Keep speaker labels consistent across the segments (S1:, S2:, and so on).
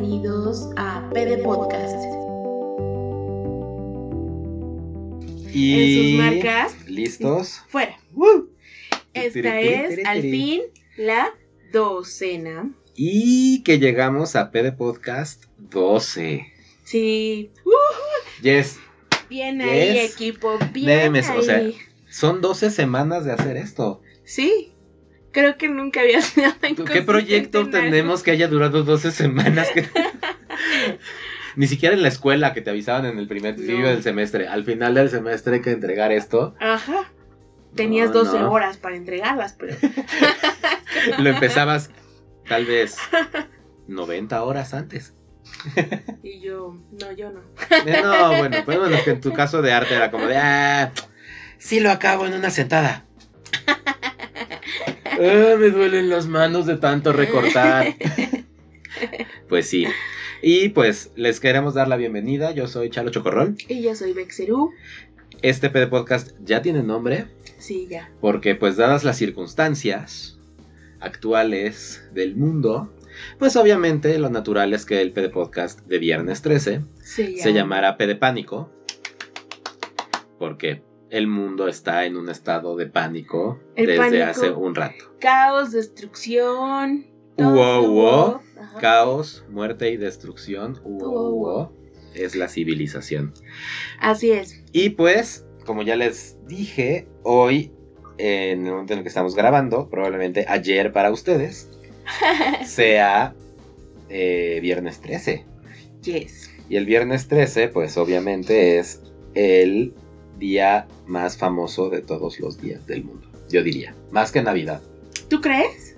S1: bienvenidos a PD Podcast.
S2: Y
S1: En sus marcas,
S2: listos.
S1: fuera. Esta es al fin la docena.
S2: Y que llegamos a PD Podcast 12.
S1: Sí,
S2: Yes,
S1: bien ahí,
S2: Yes.
S1: equipo, bien ahí.
S2: o sea, son 12 semanas de hacer esto.
S1: Sí, creo que nunca había sido tan
S2: ¿Tú ¿Qué proyecto tenemos que haya durado 12 semanas? Que- Ni siquiera en la escuela que te avisaban en el primer
S1: No.
S2: del semestre. Al final del semestre hay que entregar esto.
S1: Ajá. Tenías
S2: No,
S1: 12
S2: no.
S1: horas para entregarlas, pero
S2: Lo empezabas tal vez 90 horas antes.
S1: y yo, no, yo no.
S2: Eh, No, bueno, pues bueno, que en tu caso de arte era como de, ah, sí lo acabo en una sentada. Ah, me duelen las manos de tanto recortar. Pues sí. Y pues les queremos dar la bienvenida. Yo soy Chalo Chocorrol.
S1: Y yo soy Bexerú.
S2: Este PD Podcast ya tiene nombre
S1: Sí, ya.
S2: porque pues dadas las circunstancias actuales del mundo, pues obviamente lo natural es que el PD Podcast de viernes 13
S1: Sí, ya.
S2: se llamará P de pánico porque el mundo está en un estado de pánico
S1: El
S2: desde
S1: pánico.
S2: hace un rato.
S1: Caos, destrucción.
S2: wow.
S1: Ajá.
S2: Caos, muerte y destrucción. Uo,
S1: Uo, uo.
S2: uo, es la civilización.
S1: Así es.
S2: Y pues, como ya les dije, hoy, en el momento en el que estamos grabando, probablemente ayer para ustedes, sea eh, viernes 13.
S1: Yes.
S2: Y el viernes 13, pues obviamente es el día más famoso de todos los días del mundo. Yo diría, más que Navidad.
S1: ¿Tú crees?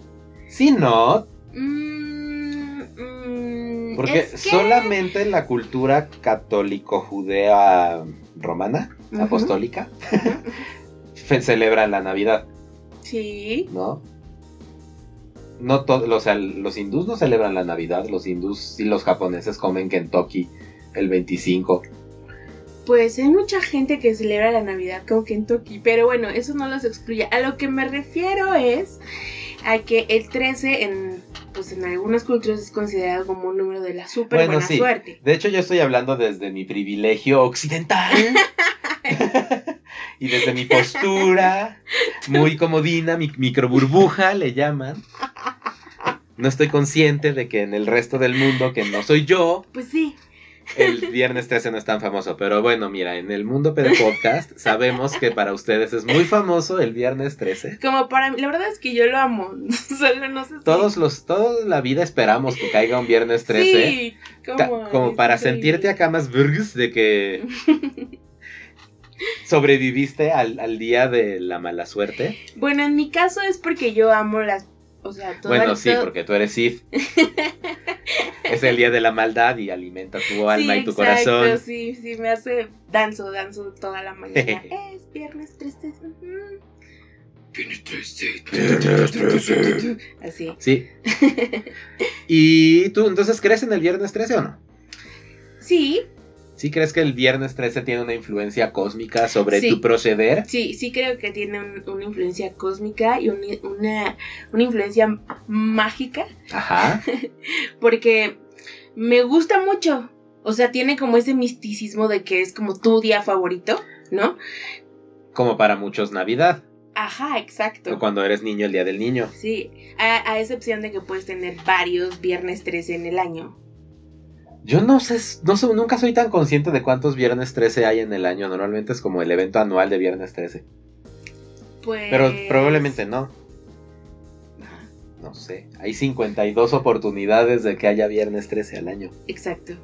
S2: Si no,
S1: Mm, mm,
S2: porque
S1: es que-
S2: solamente la cultura católico-judea romana, apostólica, fe- celebra la Navidad,
S1: Sí.
S2: ¿no? No todo, o sea, los hindús no celebran la Navidad, los hindús y los japoneses comen Kentucky el 25.
S1: Pues hay mucha gente que celebra la Navidad como Kentucky, pero bueno, eso no los excluye. A lo que me refiero es a que el 13 en pues en algunas culturas es considerado como un número de la
S2: Bueno,
S1: buena
S2: sí.
S1: suerte.
S2: De hecho, yo estoy hablando desde mi privilegio occidental. y desde mi postura muy comodina, mi micro burbuja le llaman. No estoy consciente de que en el resto del mundo, que no soy yo,
S1: Pues sí.
S2: El viernes 13 no es tan famoso. Pero bueno, mira, en el mundo Podcast sabemos que para ustedes es muy famoso el viernes 13.
S1: Como para mí, la verdad es que yo lo amo. Solo no sé si-
S2: Todos los, toda la vida esperamos que caiga un viernes 13.
S1: Sí, como,
S2: para sentirte acá más burgs de que sobreviviste al, al día de la mala suerte.
S1: Bueno, en mi caso es porque yo amo las. O sea, todo
S2: bueno, sí,
S1: todo-
S2: porque tú eres Sith. es el día de la maldad y alimenta tu alma
S1: Sí,
S2: y tu
S1: exacto,
S2: corazón.
S1: Sí, sí, me hace danzo, danzo toda la mañana. es viernes 13. ujú. Así.
S2: Sí. ¿Y tú entonces crees en el viernes 13 o no?
S1: Sí,
S2: ¿Sí crees que el viernes 13 tiene una influencia cósmica sobre
S1: Sí.
S2: tu proceder?
S1: sí, sí creo que tiene un- una influencia cósmica y un- una, una influencia mágica.
S2: Ajá.
S1: Porque me gusta mucho. O sea, tiene como ese misticismo de que es como tu día favorito, ¿no?
S2: Como para muchos Navidad.
S1: Ajá, exacto.
S2: O cuando eres niño, el día del niño.
S1: Sí, a, a excepción de que puedes tener varios viernes 13 en el año.
S2: Yo no sé, no sé, nunca soy tan consciente de cuántos viernes 13 hay en el año. Normalmente es como el evento anual de viernes 13.
S1: Pues...
S2: Pero probablemente no. No sé. Hay 52 oportunidades de que haya viernes 13 al año.
S1: Exacto.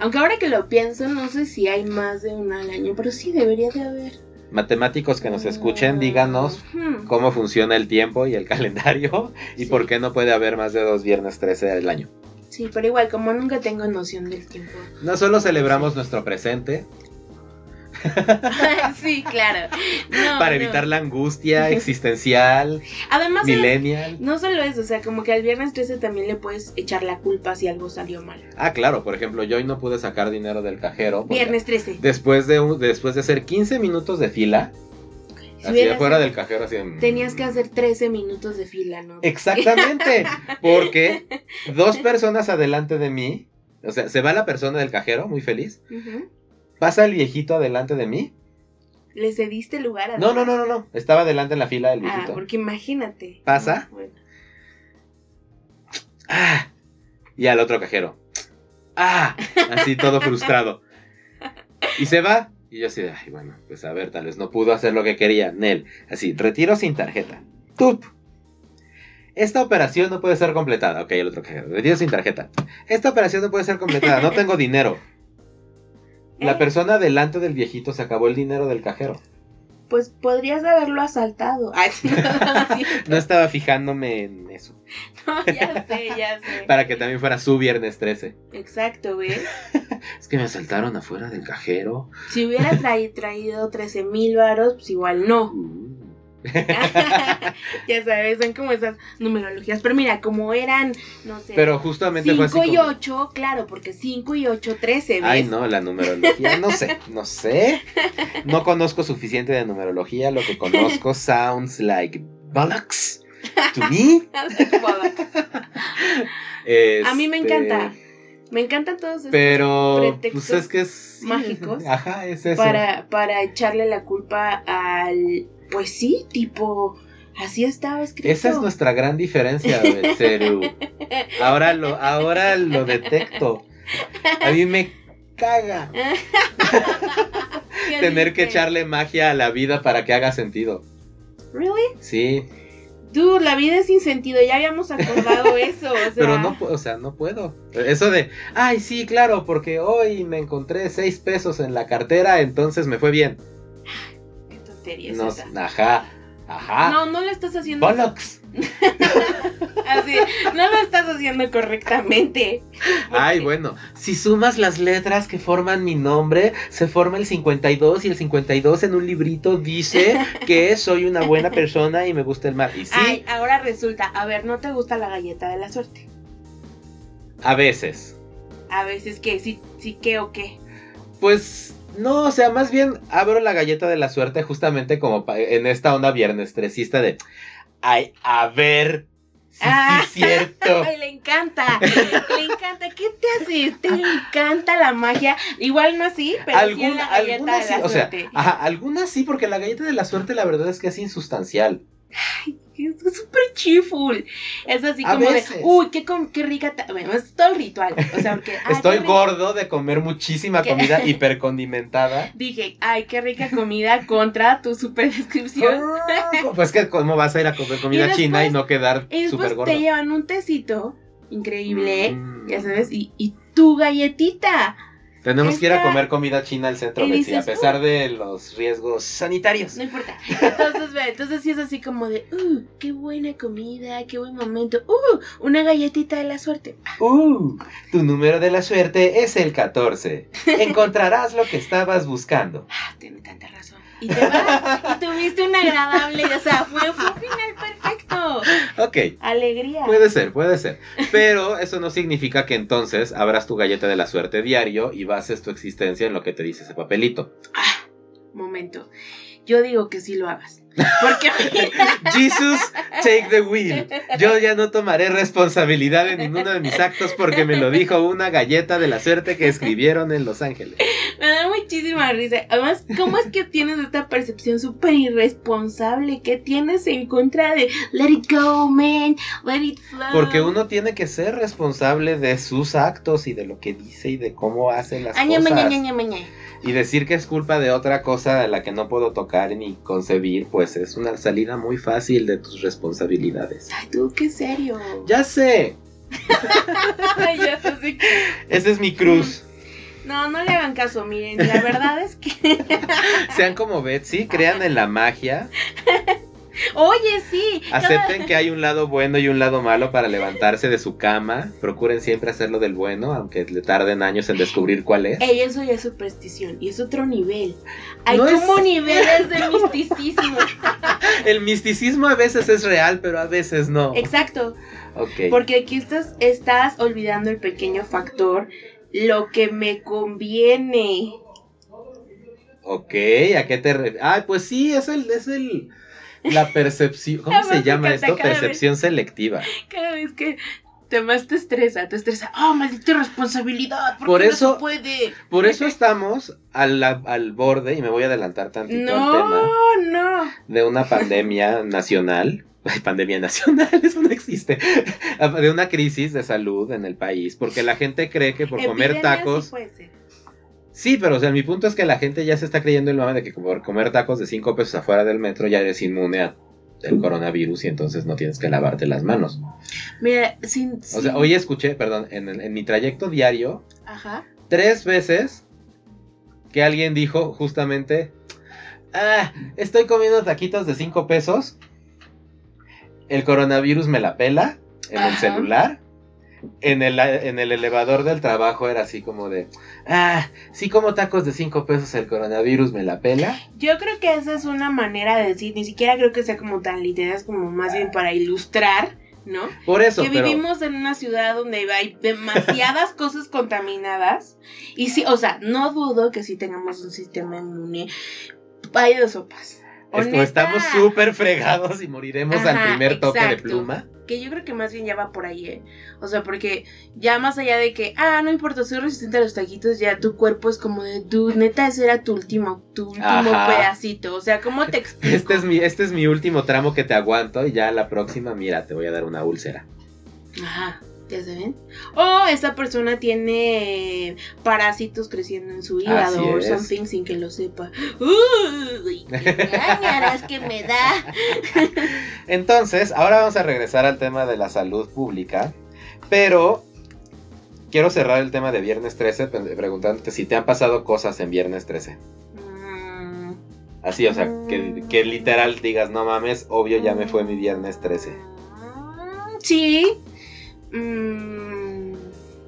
S1: Aunque ahora que lo pienso, no sé si hay más de una al año, pero sí debería de haber.
S2: Matemáticos que nos escuchen,
S1: Ah,
S2: díganos
S1: hmm.
S2: cómo funciona el tiempo y el calendario y
S1: Sí.
S2: por qué no puede haber más de dos viernes 13 al año.
S1: Sí, pero igual, como nunca tengo noción del tiempo.
S2: No solo celebramos nuestro presente
S1: sí, claro. No,
S2: para
S1: no.
S2: evitar la angustia existencial,
S1: Además,
S2: millennial.
S1: no solo eso, o sea, como que al viernes 13 también le puedes echar la culpa si algo salió mal.
S2: Ah, claro, por ejemplo, yo hoy no pude sacar dinero del cajero.
S1: Viernes 13.
S2: Después de, un- después de hacer 15 minutos de fila, así afuera del cajero, así.
S1: Tenías que hacer 13 minutos de fila, ¿no?
S2: Exactamente, porque dos personas adelante de mí O sea, se va la persona del cajero, muy feliz. Pasa el viejito adelante de mí.
S1: ¿Le cediste lugar a
S2: No, no, no, no, no. Estaba adelante en la fila del
S1: Ah,
S2: viejito.
S1: porque imagínate.
S2: ¿Pasa?
S1: No, bueno.
S2: ¡Ah! Y al otro cajero. ¡Ah! Así todo frustrado. Y se va. Y yo así de, ay, bueno, pues a ver, tal vez no pudo hacer lo que quería. Nel. Así, retiro sin tarjeta. ¡Tup! Esta operación no puede ser completada. Ok, el otro cajero. Retiro sin tarjeta. Esta operación no puede ser completada. No tengo dinero. La persona delante del viejito se acabó el dinero del cajero.
S1: Pues podrías haberlo asaltado. Ay, no,
S2: estaba fijándome en eso.
S1: No, ya sé, ya sé.
S2: Para que también fuera su viernes 13.
S1: Exacto, ¿ves?
S2: Es que me asaltaron afuera del cajero.
S1: Si hubiera traí- traído 13 mil varos, pues igual no.
S2: Uh.
S1: ya sabes, son como esas numerologías. Pero mira, como eran, no sé,
S2: Pero justamente fue así
S1: 5 y
S2: como-
S1: 8, claro, porque 5 y 8, 13, ¿ves?
S2: Ay, no, la numerología, no sé, no sé. No conozco suficiente de numerología, lo que conozco sounds like bollocks to me.
S1: A mí me
S2: Este,
S1: encanta. Me encantan todos estos
S2: Pero,
S1: pretextos
S2: pues es que es...
S1: mágicos
S2: Ajá, es eso.
S1: para, para echarle la culpa al. Pues sí, tipo. Así estaba escrito.
S2: Esa es nuestra gran diferencia, Betseru. Ahora lo, ahora lo detecto. A mí me caga
S1: ¿Qué
S2: tener que echarle magia a la vida para que haga sentido.
S1: ¿Really?
S2: Sí,
S1: Dude, la vida es sin sentido. Ya habíamos acordado eso. O sea,
S2: pero no, o sea, no puedo. Eso de, ay, sí, claro, porque hoy me encontré seis pesos en la cartera, entonces me fue bien.
S1: Qué tontería es
S2: No,
S1: esa.
S2: ajá, ajá.
S1: No, no lo estás haciendo.
S2: Bollocks.
S1: Así, no lo estás haciendo correctamente.
S2: Ay, bueno, si sumas las letras que forman mi nombre, se forma el 52 y el 52 en un librito dice que soy una buena persona y me gusta el mar. Y sí,
S1: Ay, ahora resulta, a ver, ¿no te gusta la galleta de la suerte?
S2: a veces.
S1: A veces que sí, sí que o qué.
S2: Pues no, o sea, más bien abro la galleta de la suerte justamente como en esta onda viernes tresista de, ay, a ver, si
S1: Ah.
S2: sí es cierto.
S1: Ay, le encanta, le encanta. ¿Qué te hace? Te encanta la magia. Igual no así, pero sí en la galleta
S2: algunas
S1: de
S2: sí,
S1: la
S2: o sea,
S1: suerte.
S2: ajá, algunas sí, porque la galleta de la suerte la verdad es que es insustancial.
S1: Es súper cheerful. Es así como de, uy, qué, qué rica. ta-". Bueno, es todo el ritual. O sea, porque. ay,
S2: Estoy gordo de comer muchísima
S1: ¿Qué?
S2: comida hipercondimentada.
S1: Dije, ay, qué rica comida contra tu super descripción.
S2: Pues que cómo vas a ir a comer comida
S1: después-
S2: china y no quedar
S1: Y
S2: súper gordo.
S1: te llevan un tecito increíble,
S2: Mm.
S1: ya sabes, y, y tu galletita.
S2: Tenemos que ir a comer comida china al centro, Betsy, a
S1: dices,
S2: pesar de los riesgos sanitarios.
S1: No importa. Entonces, ve, entonces sí es así como de, uh, qué buena comida, qué buen momento. Uh, una galletita de la suerte.
S2: Uh, tu número de la suerte es el 14. Encontrarás lo que estabas buscando.
S1: Ah, tiene tanta razón. Y te vas y tuviste un agradable, o sea, fue, fue un final perfecto.
S2: Ok,
S1: Alegría.
S2: puede ser, puede ser. Pero eso no significa que entonces abras tu galleta de la suerte diario y bases tu existencia en lo que te dice ese papelito.
S1: Ah, momento. Yo digo que sí lo hagas. Porque
S2: Jesus, take the wheel. Yo ya no tomaré responsabilidad en ninguno de mis actos porque me lo dijo una galleta de la suerte que escribieron en Los Ángeles.
S1: me da muchísima risa. Además, ¿cómo es que tienes esta percepción súper irresponsable? que tienes en contra de let it go, man? Let it flow.
S2: Porque uno tiene que ser responsable de sus actos y de lo que dice y de cómo hace las
S1: Aña,
S2: cosas.
S1: maña, ña, maña.
S2: Y decir que es culpa de otra cosa de la que no puedo tocar ni concebir, pues es una salida muy fácil de tus responsabilidades.
S1: Ay, tú, qué serio.
S2: Ya sé,
S1: ya sé sí que-
S2: esa es mi cruz.
S1: No, no le hagan caso, miren. La verdad es que.
S2: Sean como Betsy, crean en la magia,
S1: Oye, sí.
S2: acepten que hay un lado bueno y un lado malo para levantarse de su cama, procuren siempre hacerlo del bueno, aunque le tarden años en descubrir cuál es.
S1: Ey, eso ya es superstición. Y es otro nivel. Hay
S2: No es-
S1: como niveles de misticismo.
S2: El misticismo a veces es real, pero a veces no.
S1: Exacto.
S2: Ok.
S1: Porque aquí estás, estás olvidando el pequeño factor. Lo que me conviene.
S2: Ok, ¿a qué te refieres? Ah, pues sí, es el, es el, la percepción, ¿cómo se llama esto?
S1: vez.
S2: Percepción selectiva.
S1: Cada vez que te más te estresa, te estresa. ¡Oh, maldita responsabilidad! ¿Por,
S2: Por
S1: qué
S2: eso-
S1: no se puede?
S2: Por eso estamos al, al borde, y me voy a adelantar tantito al tema,
S1: No, no.
S2: de una pandemia nacional. Pandemia nacional, eso no existe. De una crisis de salud en el país, porque la gente cree que por comer tacos...
S1: Sí.
S2: Sí, pero o sea, mi punto es que la gente ya se está creyendo el mame de que por comer tacos de 5 pesos afuera del metro ya eres inmune a el coronavirus y entonces no tienes que lavarte las manos.
S1: Mira, sin.
S2: O sea, hoy escuché, perdón, en, en mi trayecto diario,
S1: Ajá.
S2: tres veces que alguien dijo justamente, ah, estoy comiendo taquitos de 5 pesos, el coronavirus me la pela en el celular. En el, en el elevador del trabajo era así como de, ah, sí como tacos de 5 pesos, el coronavirus me la pela.
S1: Yo creo que esa es una manera de decir, ni siquiera creo que sea como tan literal, es como más bien para ilustrar, ¿no?
S2: Por eso,
S1: que
S2: pero
S1: vivimos en una ciudad donde hay demasiadas cosas contaminadas. Y sí, o sea, no dudo que sí tengamos un sistema inmune. Hay de sopas. Honesta,
S2: estamos súper fregados y moriremos al primer toque de pluma.
S1: Que yo creo que más bien ya va por ahí, ¿eh? O sea, porque ya más allá de que, ah, no importa, soy resistente a los taquitos, ya tu cuerpo es como de, neta, ese era tu último, tu último
S2: Ajá.
S1: pedacito. O sea, ¿cómo te explico?
S2: Este es, mi, este es mi último tramo que te aguanto y ya la próxima, mira, te voy a dar una úlcera.
S1: Ajá, ya saben. O esta persona tiene parásitos creciendo en su hígado o something sin que lo sepa. Uy, qué que me da.
S2: Entonces, ahora vamos a regresar al tema de la salud pública, pero quiero cerrar el tema de Viernes 13 pre- preguntándote si te han pasado cosas en Viernes 13.
S1: Mm,
S2: Así, o sea, que, que literal digas, no mames, obvio ya me fue mi Viernes 13.
S1: mm, Sí. Mm,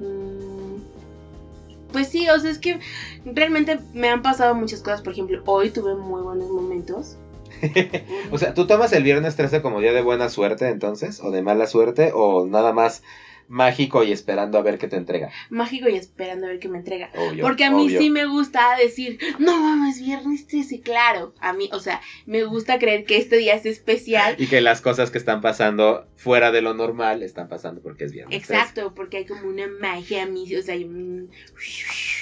S1: mm, Pues sí, o sea, es que realmente me han pasado muchas cosas. Por ejemplo, hoy tuve muy buenos momentos.
S2: O sea, ¿tú tomas el Viernes 13 como día de buena suerte entonces? ¿O de mala suerte? ¿O nada más mágico y esperando a ver qué te entrega?
S1: Mágico y esperando a ver qué me entrega.
S2: Obvio.
S1: Porque a mí
S2: obvio.
S1: sí me gusta decir, no mames, viernes 13, claro. A mí, o sea, me gusta creer que este día es especial.
S2: Y que las cosas que están pasando fuera de lo normal están pasando porque es Viernes 13.
S1: Exacto, porque hay como una magia o sea, hay un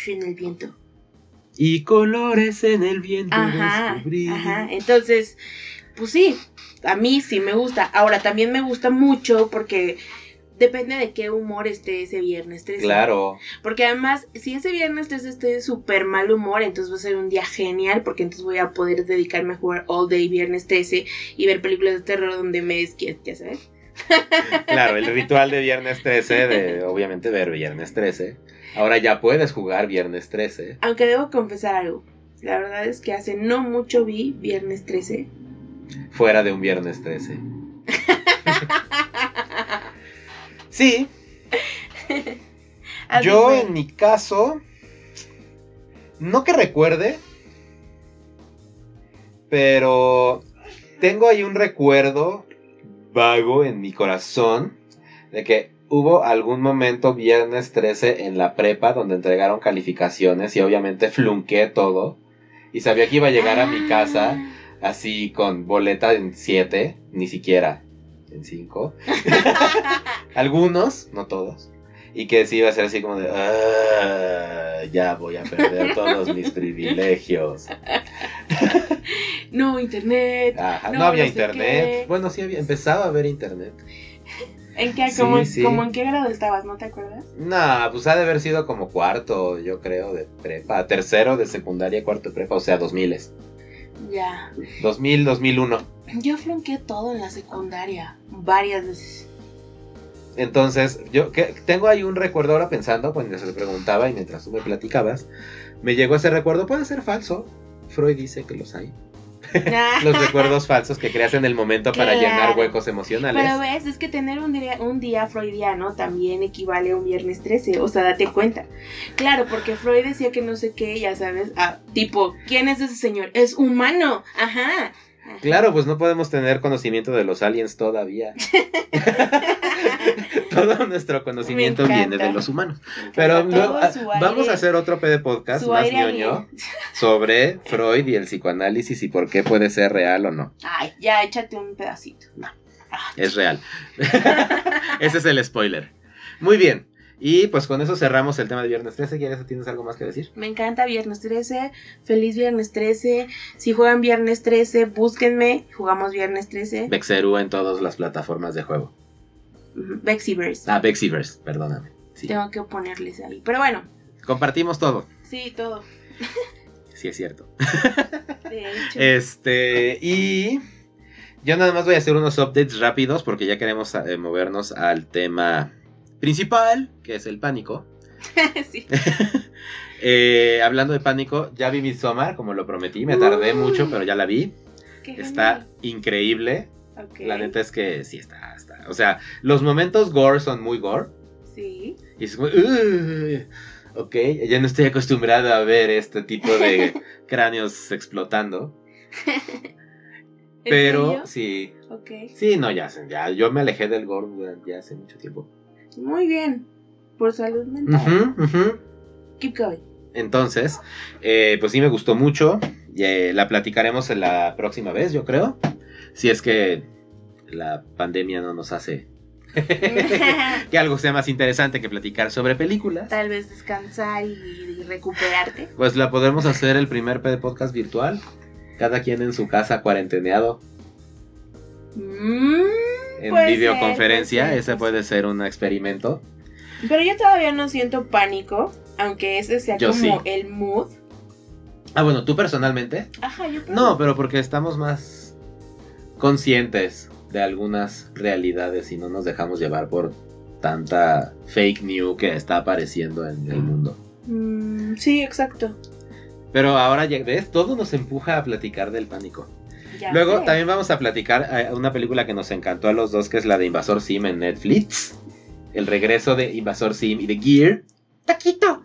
S1: en el viento.
S2: Y colores en el viento
S1: Ajá,
S2: descubrí.
S1: ajá. Entonces, pues sí, a mí sí me gusta. Ahora, también me gusta mucho porque depende de qué humor esté ese viernes 13.
S2: Claro.
S1: Porque además, si ese viernes 13 estoy de súper mal humor, entonces va a ser un día genial, porque entonces voy a poder dedicarme a jugar all day viernes 13 y ver películas de terror donde me desquiet, ya sabes.
S2: Claro, el ritual de Viernes 13, de obviamente ver Viernes 13. Ahora ya puedes jugar Viernes 13.
S1: Aunque debo confesar algo. La verdad es que hace no mucho vi viernes 13.
S2: Fuera de un Viernes 13. Sí, yo
S1: fue.
S2: en mi caso, no que recuerde, pero tengo ahí un recuerdo vago en mi corazón de que hubo algún momento viernes 13 en la prepa donde entregaron calificaciones y obviamente flunqué todo y sabía que iba a llegar a mi casa
S1: Ah.
S2: así con boleta en 7, ni siquiera en 5. Algunos, no todos. Y que sí iba a ser así como de, "Ah, ya voy a perder todos mis privilegios.
S1: No, internet.
S2: Ajá, no,
S1: No,
S2: había
S1: no sé
S2: internet.
S1: qué.
S2: Bueno, sí había, empezaba a haber internet.
S1: ¿En qué, como,
S2: sí.
S1: como en qué grado estabas? ¿No te acuerdas?
S2: No, pues ha de haber sido como cuarto, yo creo, de prepa. Tercero de secundaria, cuarto de prepa, o sea, 2000.
S1: Ya.
S2: 2000, 2001.
S1: Yo flunqué todo en la secundaria. Varias veces.
S2: Entonces, yo que, tengo ahí un recuerdo ahora pensando, cuando se le preguntaba y mientras tú me platicabas, me llegó ese recuerdo, puede ser falso. Freud dice que los hay. Los recuerdos falsos que creas en el momento para llenar huecos emocionales.
S1: Pero ves, es que tener un día, un día freudiano también equivale a un viernes 13, o sea, date cuenta. Claro, porque Freud decía que no sé qué, ya sabes, ah, tipo, ¿quién es ese señor? Es humano, ajá.
S2: Claro, pues no podemos tener conocimiento de los aliens todavía. Todo nuestro conocimiento viene de los humanos. Pero
S1: todo
S2: ah, vamos
S1: aire-
S2: a hacer otro PD podcast más ñoño sobre Freud y el psicoanálisis y por qué puede ser real o no.
S1: Ay, ya, échate un pedacito.
S2: Es real. Ese es el spoiler. Muy bien. Y pues con eso cerramos el tema de Viernes 13. ¿Quieres, ¿Tienes algo más que decir?
S1: Me encanta Viernes 13. Feliz Viernes 13. Si juegan Viernes 13, búsquenme. Jugamos Viernes 13.
S2: Bexeru en todas las plataformas de juego.
S1: Bexiverse.
S2: Ah, Bexiverse, perdóname. Sí.
S1: Tengo que ponerles ahí. Pero bueno,
S2: Compartimos todo.
S1: sí, todo.
S2: Sí, es cierto.
S1: De hecho.
S2: Este, y yo nada más voy a hacer unos updates rápidos porque ya queremos eh, movernos al tema principal, que es el pánico.
S1: sí.
S2: Eh, hablando de pánico, ya vi Midsommar, como lo prometí, me tardé
S1: Uy.
S2: mucho, pero ya la vi. Está
S1: genial.
S2: increíble.
S1: Ok.
S2: La neta es que sí está, está. O sea, los momentos gore son muy gore.
S1: Sí.
S2: Y es como, "Ugh". ok, ya no estoy acostumbrado a ver este tipo de cráneos explotando.
S1: ¿En
S2: Pero sí,
S1: Ok.
S2: sí, no, ya, ya, yo me alejé del gore ya hace mucho tiempo.
S1: Muy bien. Por salud mental. Keep going.
S2: Entonces, eh, pues sí me gustó mucho. eh, la platicaremos en la próxima vez, yo creo. Si es que la pandemia no nos hace que algo sea más interesante que platicar sobre películas.
S1: Tal vez descansar y, recuperarte.
S2: Pues la podremos hacer el primer podcast virtual. Cada quien en su casa cuarenteneado.
S1: Mm,
S2: En
S1: Puede ser,
S2: videoconferencia.
S1: ser,
S2: Ese
S1: puede
S2: ser un experimento.
S1: Pero yo todavía no siento pánico. Aunque ese sea
S2: Yo
S1: como
S2: sí.
S1: el mood.
S2: Ah, bueno, tú personalmente.
S1: Ajá, yo creo.
S2: No, pero porque estamos más conscientes de algunas realidades y no nos dejamos llevar por tanta fake news que está apareciendo en el mundo.
S1: Mm, sí, exacto.
S2: Pero ahora ya ves, todo nos empuja a platicar del pánico.
S1: Ya
S2: Luego
S1: sé.
S2: también vamos a platicar eh, una película que nos encantó a los dos, que es la de Invasor Sim en Netflix. El regreso de Invasor Sim y de Gear,
S1: Taquito.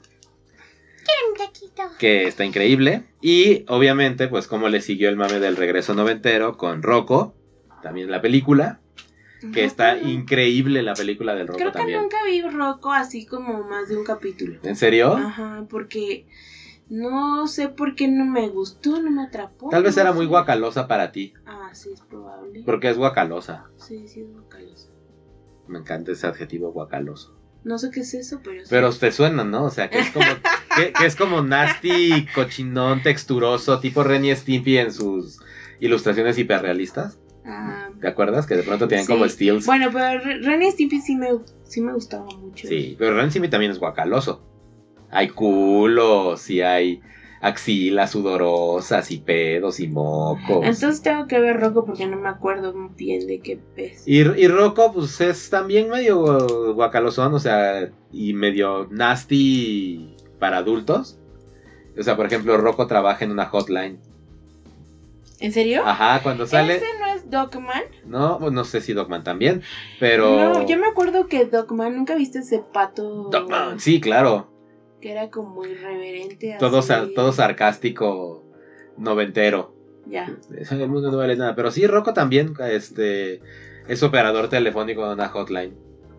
S1: Quiero un taquito.
S2: que está increíble. Y obviamente, pues como le siguió el mame del regreso noventero con Rocco, también la película, que está increíble la película del Rocco
S1: Creo que
S2: también.
S1: nunca vi Rocco así como más de un capítulo.
S2: ¿En serio?
S1: Ajá, porque no sé por qué no me gustó, no me atrapó.
S2: Tal vez
S1: no
S2: era muy guacalosa para ti,
S1: Ah, sí, es probable.
S2: porque es guacalosa.
S1: Sí, sí, es guacalosa.
S2: Me encanta ese adjetivo guacaloso.
S1: No sé qué es eso, pero sí.
S2: Pero te suena, ¿no? O sea, que es como, que, que es como nasty, cochinón, texturoso, tipo Ren y Stimpy en sus ilustraciones hiperrealistas.
S1: Ah,
S2: ¿Te acuerdas? Que de pronto tienen
S1: Sí.
S2: como steels.
S1: bueno, pero Re- Ren y Stimpy sí me, sí me gustaba mucho.
S2: Sí, pero Ren y Stimpy también es guacaloso. Hay culos y hay axilas sudorosas y pedos y mocos.
S1: Entonces tengo que ver Rocco porque no me acuerdo muy bien de qué pez.
S2: Y, y Rocco, pues es también medio gu- guacalosón, o sea, y medio nasty para adultos. O sea, por ejemplo, Rocco trabaja en una hotline.
S1: ¿En serio?
S2: Ajá, cuando sale.
S1: ¿Ese no es Dogman?
S2: No, no sé si Dogman también, pero.
S1: No, yo me acuerdo que Dogman, ¿nunca viste ese pato?
S2: Dogman, sí, claro.
S1: Que era como irreverente.
S2: Todo,
S1: así.
S2: sa- todo sarcástico, noventero.
S1: Ya.
S2: Eso en el mundo no vale nada. Pero sí, Rocco también este, es operador telefónico de una hotline.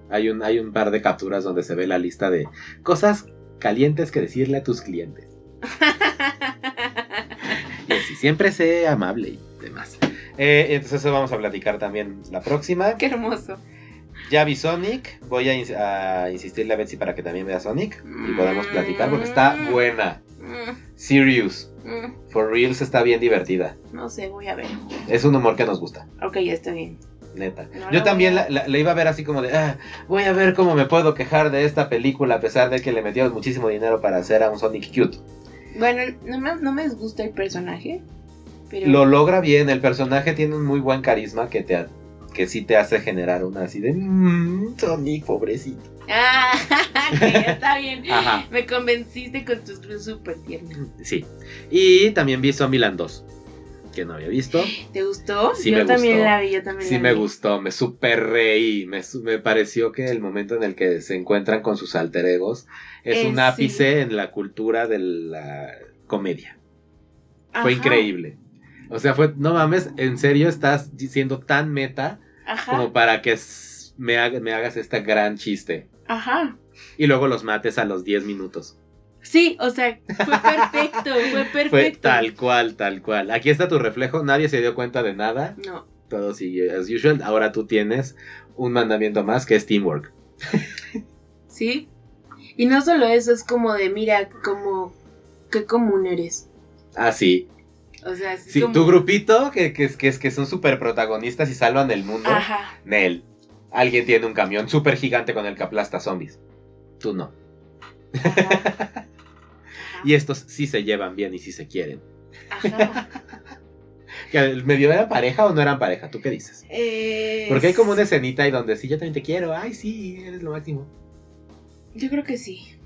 S2: Hay un, hay un par de capturas donde se ve la lista de cosas calientes que decirle a tus clientes. Y así, siempre sé amable y demás. Eh, entonces eso vamos a platicar también la próxima.
S1: Qué hermoso.
S2: Ya vi Sonic. Voy a, ins- a insistirle a Betsy para que también vea Sonic. Y podamos platicar porque está buena.
S1: Mm,
S2: Serious.
S1: mm,
S2: For Reals está bien divertida.
S1: no sé, voy a ver.
S2: Es un humor que nos gusta.
S1: Ok, ya está bien.
S2: Neta.
S1: No
S2: Yo también la, la- la iba a ver así como de, ah, voy a ver cómo me puedo quejar de esta película a pesar de que le metieron muchísimo dinero para hacer a un Sonic cute.
S1: Bueno, no me, no me disgusta el personaje. Pero...
S2: Lo logra bien, el personaje tiene un muy buen carisma que te que sí te hace generar una así de, mmm, Sonic, pobrecito.
S1: Ah, que ya está bien.
S2: Ajá.
S1: Me convenciste con tus cruz súper tiernas.
S2: Sí. Y también vi Zombieland 2, que no había visto.
S1: ¿Te gustó?
S2: Sí
S1: yo
S2: me
S1: también
S2: gustó.
S1: la vi, yo también
S2: Sí
S1: la
S2: me gustó, me super reí, me, me pareció que el momento en el que se encuentran con sus alter egos es
S1: Eh,
S2: un
S1: sí.
S2: ápice en la cultura de la comedia. Fue increíble. O sea, fue, no mames, en serio estás siendo tan meta
S1: Ajá.
S2: como para que s- me, haga- me hagas este gran chiste.
S1: Ajá.
S2: Y luego los mates a los 10 minutos.
S1: Sí, o sea, fue perfecto, fue perfecto.
S2: Fue tal cual, tal cual. Aquí está tu reflejo, nadie se dio cuenta de nada.
S1: No.
S2: Todo sigue as usual. Ahora tú tienes un mandamiento más que es teamwork.
S1: ¿Sí? Y no solo eso, es como de, mira, como, qué común eres.
S2: Ah, sí.
S1: O sea, es
S2: Sí,
S1: como...
S2: tu grupito, que, que, que, que son súper protagonistas y salvan el mundo.
S1: Ajá.
S2: Nel. Alguien tiene un camión súper gigante con el que aplasta zombies. Tú no.
S1: Ajá.
S2: Y estos sí se llevan bien y sí se quieren.
S1: Ajá.
S2: ¿Que ¿Medio eran pareja o no eran pareja? ¿Tú qué dices?
S1: Eh,
S2: Porque hay como una escenita ahí donde sí, yo también te quiero. Ay, sí, eres lo máximo.
S1: Yo creo que sí.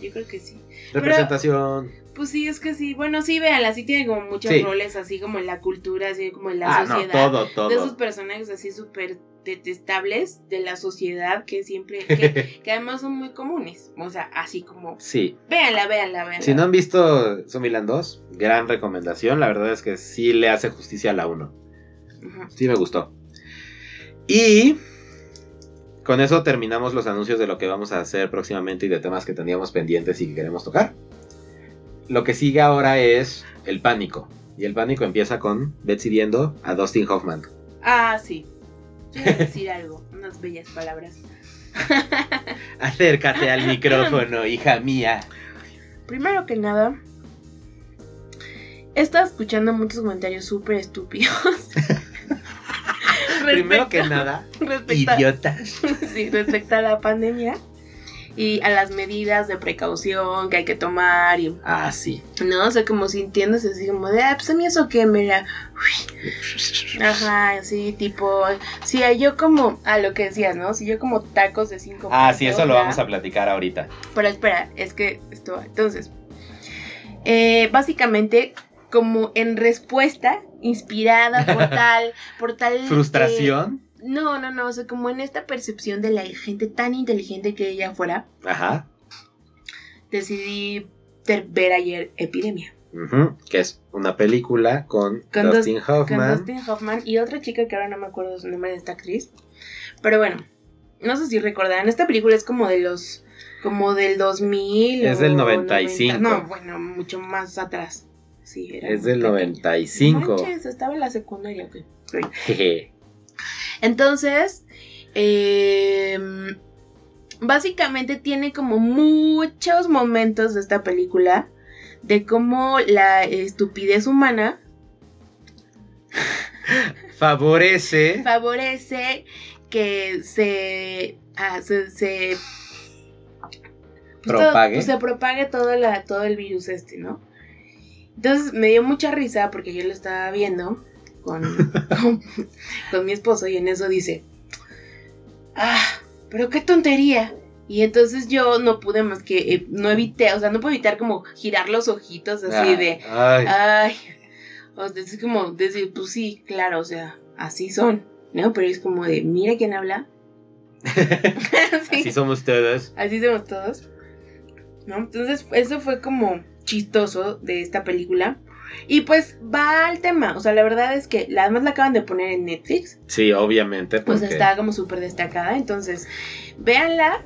S1: Yo creo que sí.
S2: Representación.
S1: Pues sí, es que sí. Bueno, sí, véanla, sí tiene como muchos
S2: Sí.
S1: roles así como en la cultura, así como en la
S2: ah, no,
S1: sociedad.
S2: todo, todo.
S1: De esos personajes así súper detestables de la sociedad que siempre, que, que además son muy comunes. O sea, así como,
S2: Sí.
S1: véanla, véanla, véanla.
S2: Si no han visto Zombieland 2, gran recomendación. La verdad es que sí le hace justicia a la 1.
S1: Ujú.
S2: Sí me gustó. Y con eso terminamos los anuncios de lo que vamos a hacer próximamente y de temas que teníamos pendientes y que queremos tocar. Lo que sigue ahora es el pánico. Y el pánico empieza con Betsy viendo a Dustin Hoffman.
S1: Ah, sí. A decir algo, unas bellas palabras.
S2: Acércate al micrófono, hija mía.
S1: Primero que nada, he estado escuchando muchos comentarios súper estúpidos.
S2: Primero que nada,
S1: respecto
S2: idiotas.
S1: sí, respecto a la pandemia y a las medidas de precaución que hay que tomar y
S2: Ah, sí.
S1: no, o sea, como sintiéndose así como de, ah, pues a mí eso que mira, ajá, sí, tipo, sí, yo como, a lo que decías, ¿no? Si yo como tacos de cinco
S2: Ah, sí, eso lo vamos a platicar ahorita.
S1: Pero espera, es que esto, entonces, eh, básicamente, como en respuesta, inspirada por tal, por tal... eh,
S2: Frustración.
S1: No, no, no, o sea, como en esta percepción de la gente tan inteligente que ella fuera,
S2: Ajá.
S1: decidí ter- ver ayer Epidemia.
S2: Ujú, Que es una película con,
S1: Con
S2: Dustin
S1: Con
S2: Hoffman.
S1: Dustin Hoffman y otra chica que ahora no me acuerdo su nombre de esta actriz. Pero bueno, no sé si recordarán, esta película es como de los... Como del 2000.
S2: Es
S1: o
S2: del 95.
S1: 90, no, bueno, mucho más atrás. Sí, era
S2: Es
S1: muy
S2: del
S1: pequeña.
S2: 95.
S1: Manches, estaba en la secundaria. Ok.
S2: Jeje.
S1: Entonces, eh, básicamente tiene como muchos momentos de esta película de cómo la estupidez humana
S2: Favorece.
S1: favorece que se, ah, se, se- pues, todo-
S2: Propague.
S1: pues, se propague todo, la, todo el virus este, ¿no? Entonces me dio mucha risa porque yo lo estaba viendo con, con, con mi esposo y en eso dice, ah, pero qué tontería. Y entonces yo no pude más que, eh, no evité, o sea, no puedo evitar como girar los ojitos así
S2: Ah,
S1: de,
S2: ay.
S1: Ay, o sea, es como decir, pues sí, claro, o sea, así son, ¿no? Pero es como de, mira quién habla. Sí,
S2: Así somos todos.
S1: así somos todos. ¿No? Entonces, eso fue como chistoso de esta película. Y pues va al tema, o sea, la verdad es que además la acaban de poner en Netflix,
S2: Sí, obviamente.
S1: pues
S2: Porque...
S1: está como súper destacada, entonces, véanla.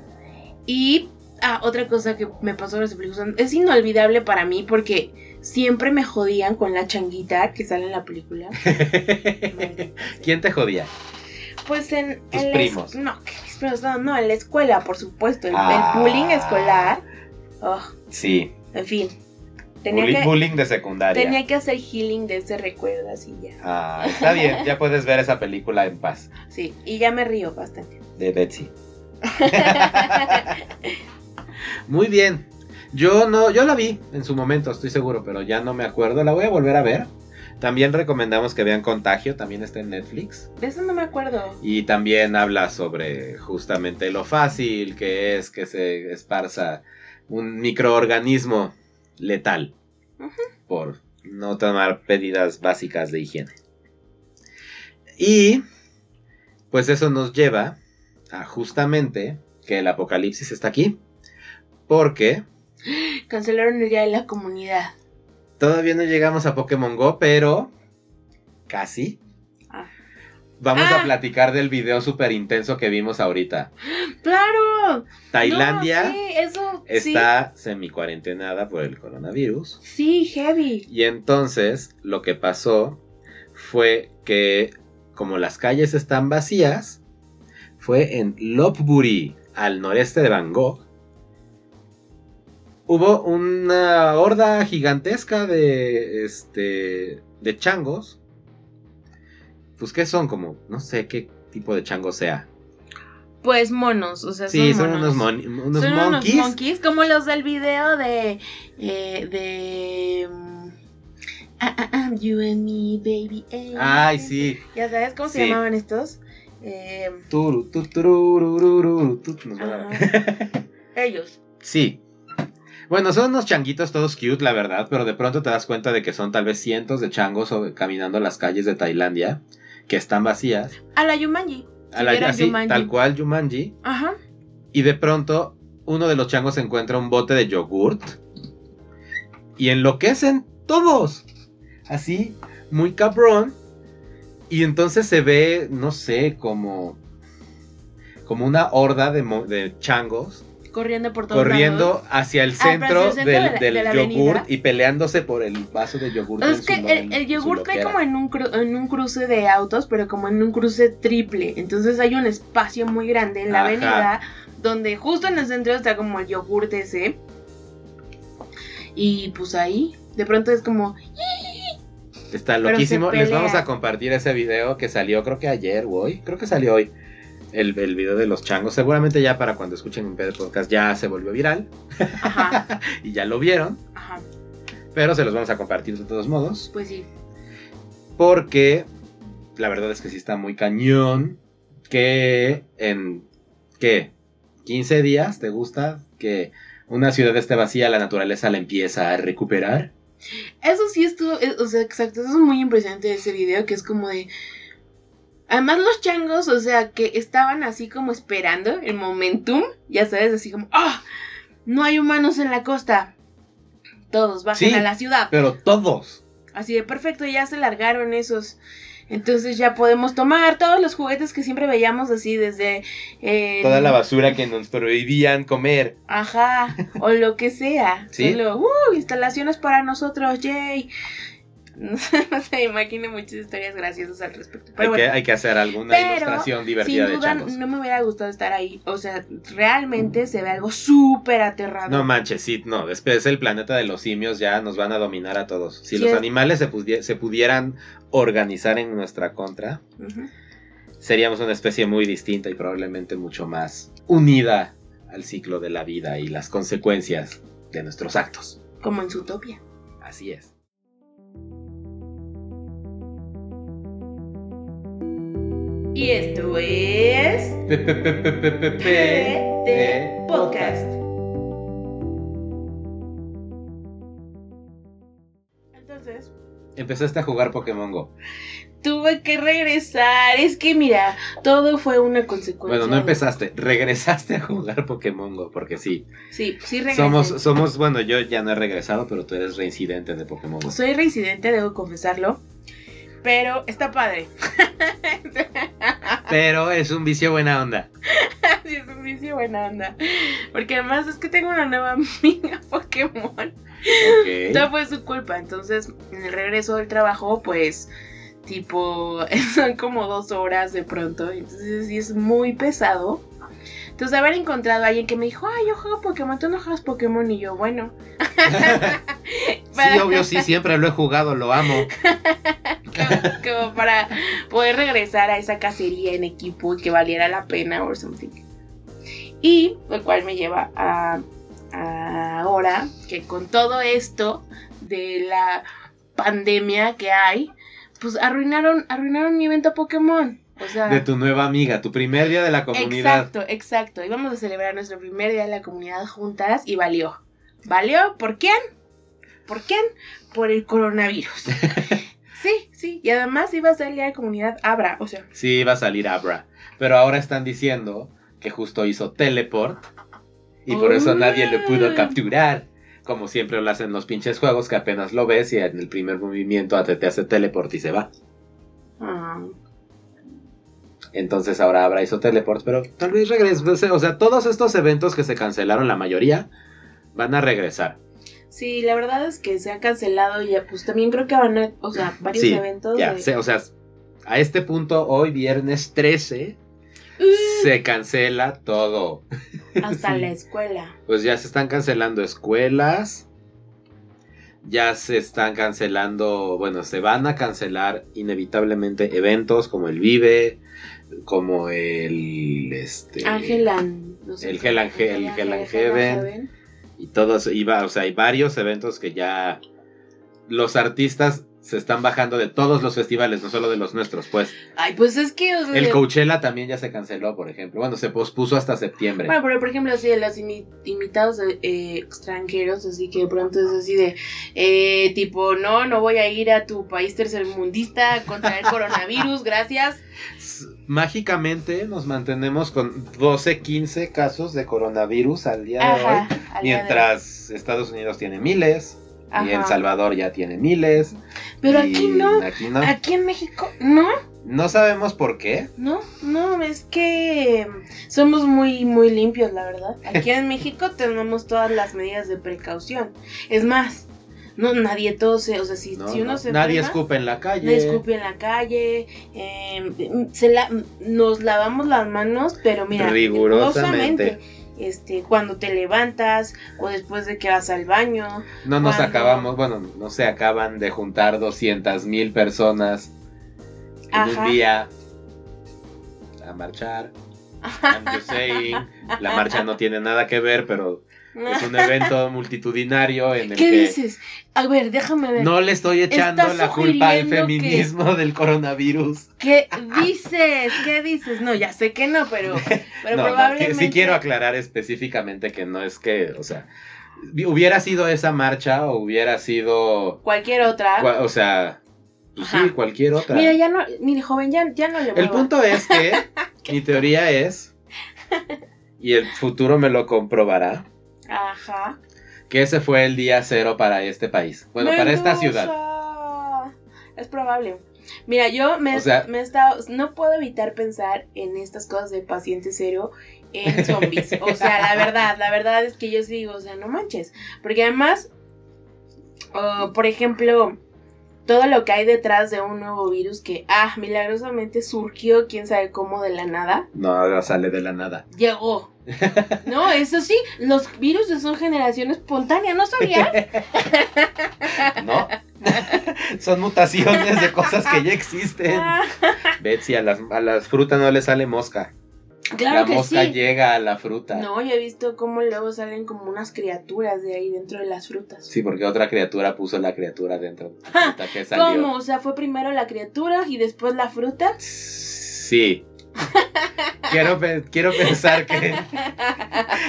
S1: Y, ah, otra cosa que me pasó en esta película, es inolvidable para mí porque siempre me jodían con la changuita que sale en la película.
S2: ¿Quién te jodía?
S1: Pues en,
S2: Tus
S1: en
S2: primos.
S1: no, primos, no, no, en la escuela, por supuesto. El, el
S2: Ah.
S1: bullying escolar. Oh,
S2: Sí.
S1: en fin. Tenía
S2: Bullying,
S1: que,
S2: bullying de secundaria.
S1: tenía que hacer healing de ese recuerdo, así ya.
S2: Ah, está bien, ya puedes ver esa película en paz.
S1: Sí, y ya me río bastante.
S2: De Betsy. Muy bien. Yo no, yo la vi en su momento, estoy seguro, pero ya no me acuerdo. La voy a volver a ver. También recomendamos que vean Contagio, también está en Netflix.
S1: de eso no me acuerdo.
S2: Y también habla sobre justamente lo fácil que es que se esparza un microorganismo letal por no tomar medidas básicas de higiene. Y pues eso nos lleva a justamente que el apocalipsis está aquí. Porque
S1: Cancelaron el día de la comunidad.
S2: todavía no llegamos a Pokémon Go, pero casi.
S1: Ah.
S2: Vamos
S1: Ah.
S2: a platicar del video súper intenso que vimos ahorita.
S1: ¡Claro!
S2: Tailandia
S1: No, sí, eso.
S2: está semi-cuarentenada por el coronavirus.
S1: Sí, sí, heavy.
S2: Y entonces lo que pasó fue que como las calles están vacías, fue en Lopburi, al noreste de Bangkok, hubo una horda gigantesca de, este, de changos. Pues, ¿qué son? Como, no sé qué tipo de chango sea.
S1: Pues monos, o sea,
S2: Sí,
S1: son,
S2: son unos,
S1: monos.
S2: mon- unos
S1: Son
S2: monkeys.
S1: unos monkeys, como los del video de. eh, de. ah, you and me, baby. eh,
S2: Ay, sí.
S1: ¿Ya sabes cómo se
S2: Sí.
S1: llamaban estos? Eh,
S2: Turu, tu, tururururu, tu, nos van a-.
S1: Ellos.
S2: Sí. Bueno, son unos changuitos todos cute, la verdad, pero de pronto te das cuenta de que son tal vez cientos de changos caminando las calles de Tailandia, que están vacías.
S1: A la Yumanji.
S2: A la, así,
S1: Jumanji.
S2: tal cual Jumanji.
S1: Ajá.
S2: Y de pronto, uno de los changos encuentra un bote de yogurt. Y enloquecen todos. Así, muy cabrón. Y entonces se ve, no sé, como. Como una horda de changos
S1: Corriendo por todos
S2: corriendo
S1: lados.
S2: hacia el
S1: Ah,
S2: centro
S1: hacia el centro
S2: del,
S1: de la-
S2: del
S1: de la
S2: yogurt
S1: avenida.
S2: y peleándose por el vaso de yogurt.
S1: Es que el,
S2: en
S1: el
S2: su
S1: yogur cae como en un, cru- en un cruce de autos, pero como en un cruce triple. Entonces hay un espacio muy grande en la
S2: Ajá.
S1: avenida donde justo en el centro está como el yogur ese. Y pues ahí, de pronto es como...
S2: Está loquísimo. Les vamos a compartir ese video que salió, creo que ayer o hoy. Creo que salió hoy. El, el video de los changos. Seguramente ya para cuando escuchen un pedo podcast ya se volvió viral.
S1: Ajá,
S2: Y ya lo vieron.
S1: ajá,
S2: Pero se los vamos a compartir de todos modos.
S1: pues sí.
S2: Porque la verdad es que sí está muy cañón. Que en. ¿Qué? ¿15 días te gusta? Que una ciudad esté vacía, la naturaleza la empieza a recuperar.
S1: Eso sí estuvo, eh, o sea, exacto, eso es muy impresionante de ese video, que es como de... Además los changos, o sea, que estaban así como esperando el momentum, ya sabes, así como, ¡ah! no hay humanos en la costa. Todos bajen
S2: Sí.
S1: a la ciudad.
S2: Pero todos.
S1: Así de perfecto, ya se largaron esos. Entonces ya podemos tomar todos los juguetes que siempre veíamos así desde... eh,
S2: Toda la basura que nos prohibían comer.
S1: Ajá, o lo que sea.
S2: ¿Sí?
S1: Solo, ¡uh! Instalaciones para nosotros, yay. No se imagino muchas historias graciosas al respecto. Pero
S2: hay, que,
S1: bueno,
S2: hay que hacer alguna
S1: Pero,
S2: ilustración
S1: sin
S2: divertida de changos.
S1: no me hubiera gustado estar ahí. O sea, realmente se ve algo súper aterrador.
S2: No manches, sí, no. Después el planeta de los simios ya nos van a dominar a todos. Si
S1: Sí,
S2: los
S1: es-
S2: animales se, pudi- se pudieran organizar en nuestra contra, seríamos una especie muy distinta y probablemente mucho más unida al ciclo de la vida y las consecuencias de nuestros actos.
S1: Como en Zootopia.
S2: Así es.
S1: Y esto es... de Podcast. Entonces,
S2: Empezaste a jugar Pokémon Go.
S1: tuve que regresar. Es que mira, todo fue una consecuencia.
S2: Bueno, no
S1: de-
S2: empezaste, regresaste a jugar Pokémon Go, porque sí.
S1: Sí, sí regresé.
S2: Somos, somos, bueno, yo ya no he regresado, pero tú eres reincidente de Pokémon Go.
S1: Soy reincidente, debo confesarlo. Pero está padre.
S2: Pero es un vicio buena onda.
S1: Sí, es un vicio buena onda. Porque además es que tengo una nueva amiga Pokémon.
S2: Ok.
S1: Todo fue su culpa. Entonces, en el regreso del trabajo, pues, tipo, son como dos horas de pronto. Entonces, sí es muy pesado. Entonces, haber encontrado a alguien que me dijo, ay, yo juego Pokémon, tú no juegas Pokémon. Y yo, bueno.
S2: Sí, obvio, sí, siempre lo he jugado, lo amo.
S1: como, como para poder regresar a esa cacería en equipo y que valiera la pena o something. Y lo cual me lleva a, a ahora que con todo esto de la pandemia que hay, pues arruinaron, arruinaron mi evento Pokémon. O sea,
S2: De tu nueva amiga, tu primer día de la comunidad.
S1: Exacto, exacto. Íbamos a celebrar nuestro primer día de la comunidad juntas y valió. ¿Valió? ¿Por quién? ¿Por quién? Por el coronavirus. sí, sí. Y además iba a ser el día de comunidad Abra. O sea,
S2: Sí, iba a salir Abra. Pero ahora están diciendo que justo hizo teleport. Y por eso nadie lo pudo
S1: Ah.
S2: capturar. Como siempre lo hacen los pinches juegos, que apenas lo ves y en el primer movimiento te hace teleport y se va.
S1: ah,
S2: Entonces ahora Abra hizo teleport, pero tal vez regrese. O sea, todos estos eventos que se cancelaron, la mayoría, van a regresar.
S1: sí, la verdad es que se ha cancelado y pues también creo que van a, o sea, varios
S2: Sí,
S1: eventos.
S2: Ya,
S1: de-
S2: o sea, a este punto, hoy viernes 13, se cancela todo.
S1: Hasta
S2: Sí.
S1: la escuela.
S2: Pues ya se están cancelando escuelas. Ya se están cancelando, bueno, se van a cancelar inevitablemente eventos como el Vive, como el este
S1: Ángel and- no sé
S2: el Hell Heaven. y todos iba, o sea, hay varios eventos que ya los artistas se están bajando de todos los festivales, no solo de los nuestros, pues.
S1: Ay, pues es que. o sea,
S2: El Coachella también ya se canceló, por ejemplo. Bueno, se pospuso hasta septiembre.
S1: Bueno, pero por ejemplo, así de los invitados eh, extranjeros, así que de pronto es así de, eh, tipo, no, no voy a ir a tu país tercermundista a contraer coronavirus, gracias.
S2: Mágicamente nos mantenemos con 12, 15 casos de coronavirus al día de
S1: Ajá.
S2: hoy.
S1: al día de hoy.
S2: Mientras Estados Unidos tiene miles y El. Salvador ya tiene miles.
S1: Pero aquí no.
S2: Aquí no.
S1: Aquí en México, no.
S2: No sabemos por qué.
S1: No, no, es que somos muy, muy limpios, la verdad. Aquí en México tenemos todas las medidas de precaución. Es más, no, nadie tose, o sea, si,
S2: No,
S1: si uno
S2: no.
S1: se
S2: Nadie
S1: enferma,
S2: escupe en la calle.
S1: nadie escupe en la calle, eh, se la, nos lavamos las manos, pero mira,
S2: Rigurosamente.
S1: rigurosamente, Este, cuando te levantas o después de que vas al baño.
S2: No nos
S1: Cuando-
S2: acabamos, bueno, no se acaban de juntar 200 mil personas en
S1: Ajá.
S2: un día a marchar. I'm just saying, la marcha no tiene nada que ver, pero es un evento multitudinario en el
S1: ¿Qué
S2: que
S1: dices? A ver, déjame ver.
S2: no le estoy echando la culpa al
S1: que-
S2: feminismo del coronavirus.
S1: ¿Qué dices? ¿Qué dices? No, ya sé que no, pero, pero
S2: no, no,
S1: probablemente.
S2: que- sí quiero aclarar específicamente que no es que, o sea, hubiera sido esa marcha o hubiera sido,
S1: Cualquier otra.
S2: cua- o sea, pues sí, cualquier otra.
S1: Mira, ya no, mire, joven, ya, ya no le
S2: El punto es que mi teoría es, y el futuro me lo comprobará,
S1: Ajá.
S2: que ese fue el día cero para este país. Bueno, para esta ciudad.
S1: Es probable. Mira, yo me,
S2: O sea-
S1: me he estado, no puedo evitar pensar en estas cosas de paciente cero en zombies. O sea, la verdad, la verdad es que yo sí digo, o sea, no manches. Porque además, por ejemplo, todo lo que hay detrás de un nuevo virus que, ah, milagrosamente surgió, quién sabe cómo, de la nada,
S2: No, sale de la nada.
S1: llegó. No, eso sí, los virus son generación espontánea, ¿no sabías?
S2: ¿No? Son mutaciones de cosas que ya existen. Betsy, a las, a las frutas no le sale mosca.
S1: Claro
S2: la
S1: que
S2: mosca
S1: sí.
S2: llega a la fruta.
S1: No, yo he visto cómo luego salen como unas criaturas de ahí dentro de las frutas.
S2: Sí, porque otra criatura puso la criatura dentro de la fruta que salió.
S1: ¿Cómo? O sea, fue primero la criatura y después la fruta.
S2: Sí. quiero, quiero pensar que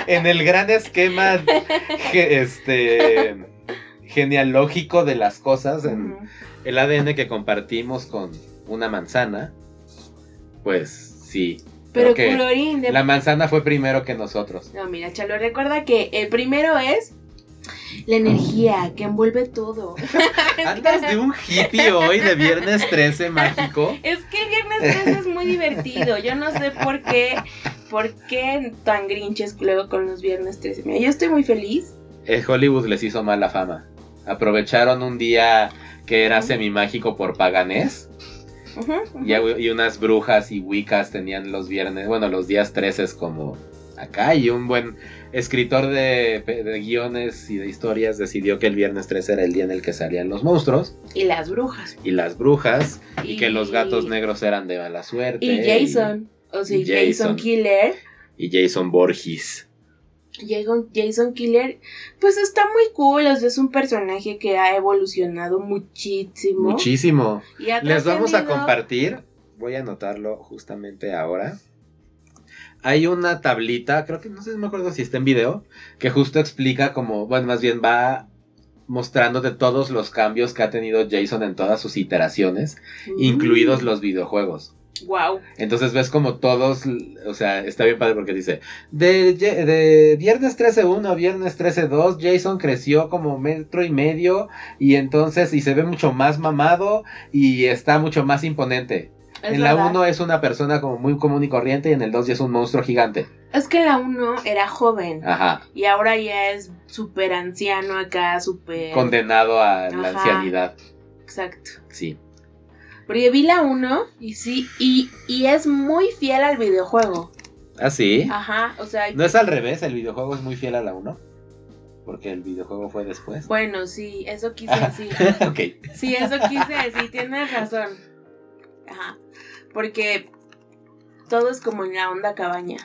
S2: en el gran esquema este genealógico de las cosas, en el ADN que compartimos con una manzana, pues sí.
S1: Pero colorín de...
S2: la manzana fue primero que nosotros.
S1: No, mira, Chalo, recuerda que el primero es la energía que envuelve todo.
S2: Andas de un hippie hoy de viernes 13 mágico.
S1: Es que el viernes 13 es muy divertido. Yo no sé por qué, por qué tan grinches luego con los viernes 13. Mira, yo estoy muy feliz.
S2: Eh, Hollywood les hizo mala fama. Aprovecharon un día que era semimágico por paganés. Y, y unas brujas y wiccas tenían los viernes, bueno, los días 13 como acá. Y un buen escritor de, de guiones y de historias decidió que el viernes 13 era el día en el que salían los monstruos
S1: Y las brujas.
S2: y las brujas. Y, que los gatos negros eran de mala suerte.
S1: Y Jason. O sea, Jason.
S2: Jason.
S1: Killer.
S2: Y, y Jason Borges.
S1: Jason, Killer, pues está muy cool, o sea, es un personaje que ha evolucionado muchísimo.
S2: Muchísimo.
S1: y
S2: Les vamos a compartir, voy a anotarlo justamente ahora. Hay una tablita, creo que no sé, no me acuerdo si está en video, que justo explica como, bueno, más bien va mostrándote todos los cambios que ha tenido Jason en todas sus iteraciones,
S1: Mm.
S2: incluidos los videojuegos.
S1: Wow.
S2: Entonces ves como todos, o sea, está bien padre porque dice, de, de viernes 13.1 a viernes 13.2, Jason creció como metro y medio y entonces, y se ve mucho más mamado y está mucho más imponente.
S1: Es
S2: en la
S1: verdad.
S2: 1 es una persona como muy común y corriente y en el 2 ya es un monstruo gigante.
S1: Es que en la 1 era joven
S2: Ajá,
S1: y ahora ya es súper anciano acá, súper...
S2: condenado a la ancianidad.
S1: Exacto.
S2: Sí.
S1: Porque vi la 1 y sí, y, y es muy fiel al videojuego.
S2: ¿Ah, sí?
S1: Ajá, o sea,
S2: ¿No es al revés? ¿El videojuego es muy fiel a la 1? Porque el videojuego fue después.
S1: bueno, sí, eso quise decir.
S2: ok.
S1: Sí, eso quise decir, tienes razón. Ajá. Porque todo es como en la onda cabaña.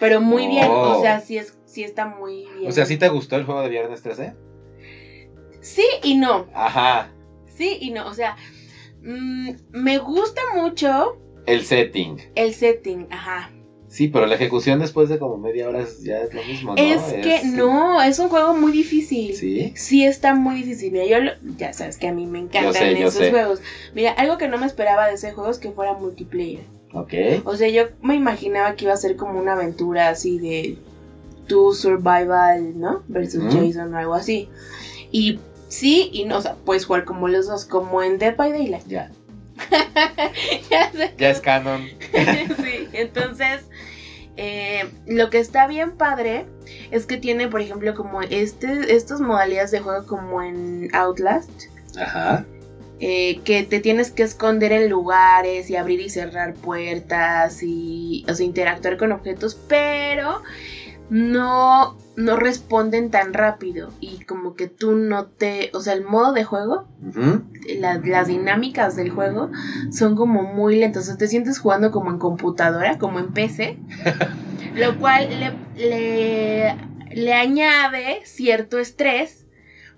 S1: Pero muy bien,
S2: Oh.
S1: o sea, sí es sí está muy bien.
S2: O sea, ¿sí te gustó el juego de Viernes 13?
S1: Sí y no.
S2: Ajá.
S1: Sí y no, o sea, mm, me gusta mucho
S2: El setting.
S1: el setting, ajá.
S2: Sí, pero la ejecución después de como media hora es- ya es lo mismo, ¿no?
S1: es que no, es un juego muy difícil.
S2: Sí.
S1: Sí está muy difícil. Mira, yo lo- ya sabes que a mí me encantan
S2: sé,
S1: esos
S2: sé.
S1: juegos. Mira, algo que no me esperaba de ese juego es que fuera multiplayer.
S2: Ok.
S1: O sea, yo me imaginaba que iba a ser como una aventura así de tu survival, ¿no? Versus. Jason o algo así. Y sí y no, o sea, puedes jugar como los dos, como en Dead by Daylight.
S2: Ya.
S1: ya sé.
S2: Ya es canon.
S1: sí, entonces eh, lo que está bien padre es que tiene, por ejemplo, como este, estas modalidades de juego como en Outlast,
S2: Ajá.
S1: eh, que te tienes que esconder en lugares y abrir y cerrar puertas y o sea, interactuar con objetos, pero no, no responden tan rápido y como que tú no te, o sea, el modo de juego la- las dinámicas del juego son como muy lentas. O sea, te sientes jugando como en computadora, como en PC. lo cual le, le, le añade cierto estrés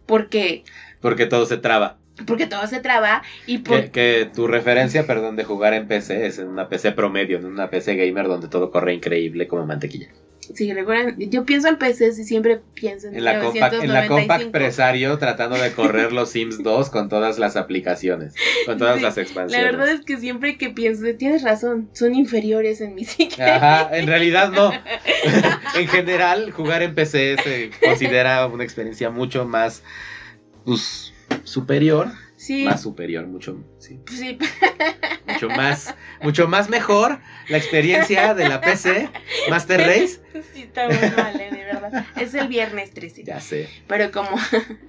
S1: porque,
S2: Porque todo se traba.
S1: porque todo se traba y por,
S2: Que, que tu referencia, perdón, de jugar en PC es en una PC promedio, en una PC gamer donde todo corre increíble como mantequilla.
S1: Si recuerdan, yo pienso en PCs y siempre pienso en,
S2: En la, compact, en la compact
S1: 1995.
S2: Presario tratando de correr los Sims 2 con todas las aplicaciones, con todas
S1: Sí,
S2: las
S1: La
S2: expansiones.
S1: verdad es que siempre que pienso, tienes razón, son inferiores en mi psique.
S2: Ajá, en realidad no. en general, jugar en PC se considera una experiencia mucho más pues, superior.
S1: Sí,
S2: Más superior, mucho, sí,
S1: sí,
S2: mucho más, mucho más mejor la experiencia de la PC Master Race.
S1: sí, está muy mal, eh, de verdad. Es el viernes 13.
S2: Ya sé.
S1: Pero como.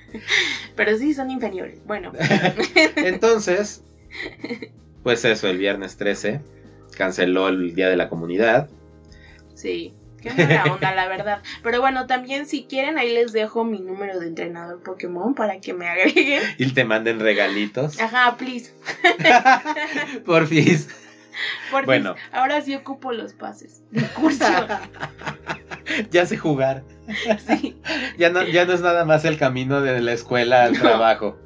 S1: pero sí son inferiores. Bueno.
S2: Entonces, pues eso, el viernes 13 canceló el Día de la Comunidad.
S1: Sí. Qué mala onda, la verdad. Pero bueno, también si quieren, ahí les dejo mi número de entrenador Pokémon para que me agreguen.
S2: Y te manden regalitos.
S1: Ajá, please.
S2: Porfis.
S1: Porque
S2: Bueno.
S1: ahora sí ocupo los pases de curso.
S2: ya sé jugar.
S1: Sí.
S2: Ya no, ya no es nada más el camino de la escuela al
S1: No.
S2: trabajo.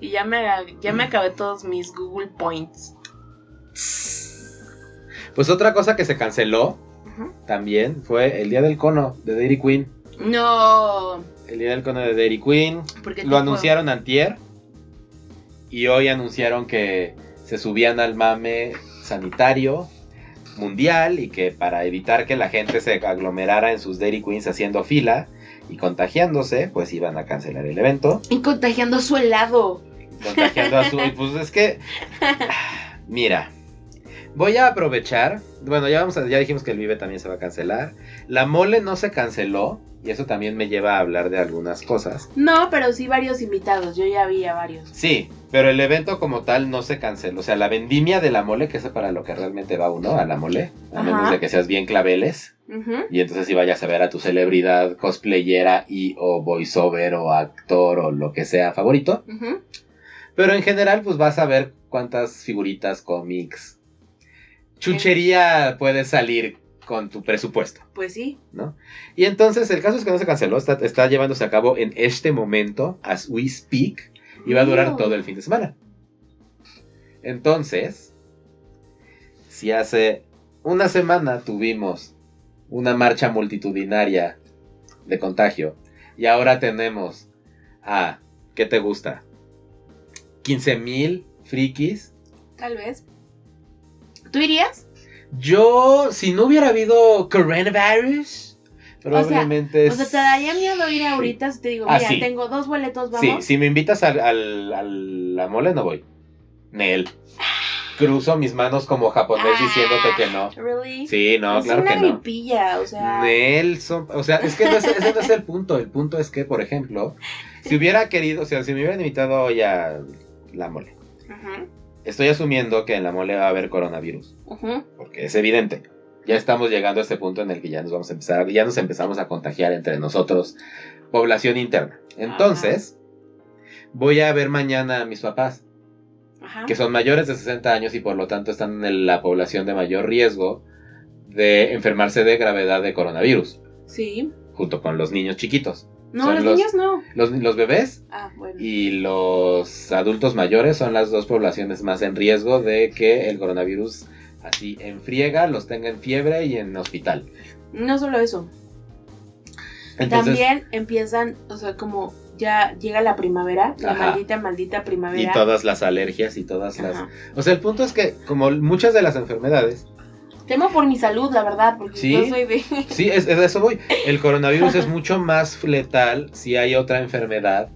S1: Y ya me, ya me acabé todos mis Google Points.
S2: Pues otra cosa que se canceló También fue el día del cono de Dairy Queen.
S1: No.
S2: El día del cono de Dairy Queen. Lo anunciaron antier. Y hoy anunciaron que se subían al mame sanitario mundial y que para evitar que la gente se aglomerara en sus Dairy Queens haciendo fila y contagiándose, pues iban a cancelar el evento.
S1: Y contagiando su helado.
S2: contagiando a su. y Pues es que. Mira. Voy a aprovechar. Bueno, ya vamos a, ya dijimos que el Vive también se va a cancelar. La mole no se canceló. Y eso también me lleva a hablar de algunas cosas.
S1: No, pero sí varios invitados. Yo ya vi a varios.
S2: Sí, pero el evento como tal no se canceló. O sea, la vendimia de la mole, que es para lo que realmente va uno, a la mole. A
S1: Ajá.
S2: menos de que seas bien claveles. Y entonces si vayas a ver a tu celebridad cosplayera y o voiceover o actor o lo que sea favorito. Pero en general, pues vas a ver cuántas figuritas, cómics, chuchería puede salir con tu presupuesto,
S1: Pues sí.
S2: ¿no? Y entonces el caso es que no se canceló, está, está llevándose a cabo en este momento, as we speak, y va a durar todo el fin de semana. Entonces, si hace una semana tuvimos una marcha multitudinaria de contagio y ahora tenemos a, ¿qué te gusta? 15 mil frikis.
S1: Tal vez. ¿Tú irías?
S2: Yo, si no hubiera habido coronavirus, probablemente...
S1: O sea, ¿te daría miedo ir ahorita si te digo,
S2: Ah,
S1: mira,
S2: sí.
S1: tengo dos boletos,
S2: Sí,
S1: vamos?
S2: si me invitas al, al- al- la mole, no voy. Nel. Cruzo mis manos como japonés diciéndote que no.
S1: ¿Really?
S2: Sí, no,
S1: es
S2: claro
S1: una
S2: que no.
S1: gripilla, o sea...
S2: Nelson, o sea, es que no es- ese no es el punto. El punto es que, por ejemplo, si hubiera querido, o sea, si me hubieran invitado hoy a la mole
S1: Ujú,
S2: Estoy asumiendo que en la mole va a haber coronavirus, porque es evidente. Ya estamos llegando a este punto en el que ya nos vamos a empezar, ya nos empezamos a contagiar entre nosotros, población interna. Entonces, voy a ver mañana a mis papás, que son mayores de 60 años y por lo tanto están en la población de mayor riesgo de enfermarse de gravedad de coronavirus,
S1: Sí.
S2: junto con los niños chiquitos.
S1: No,
S2: Son
S1: los,
S2: los-
S1: niños no.
S2: Los, los bebés
S1: Ah, bueno.
S2: y los adultos mayores son las dos poblaciones más en riesgo de que el coronavirus así en friega los tenga en fiebre y en hospital.
S1: No solo eso.
S2: Entonces,
S1: También empiezan, o sea, como ya llega la primavera, la
S2: Ajá.
S1: maldita, maldita
S2: y
S1: primavera.
S2: todas las alergias y todas las... O sea, el punto es que como muchas de las enfermedades,
S1: Temo por mi salud, la verdad, porque
S2: Sí.
S1: yo soy de...
S2: sí, es, es eso voy, el coronavirus es mucho más letal si hay otra enfermedad.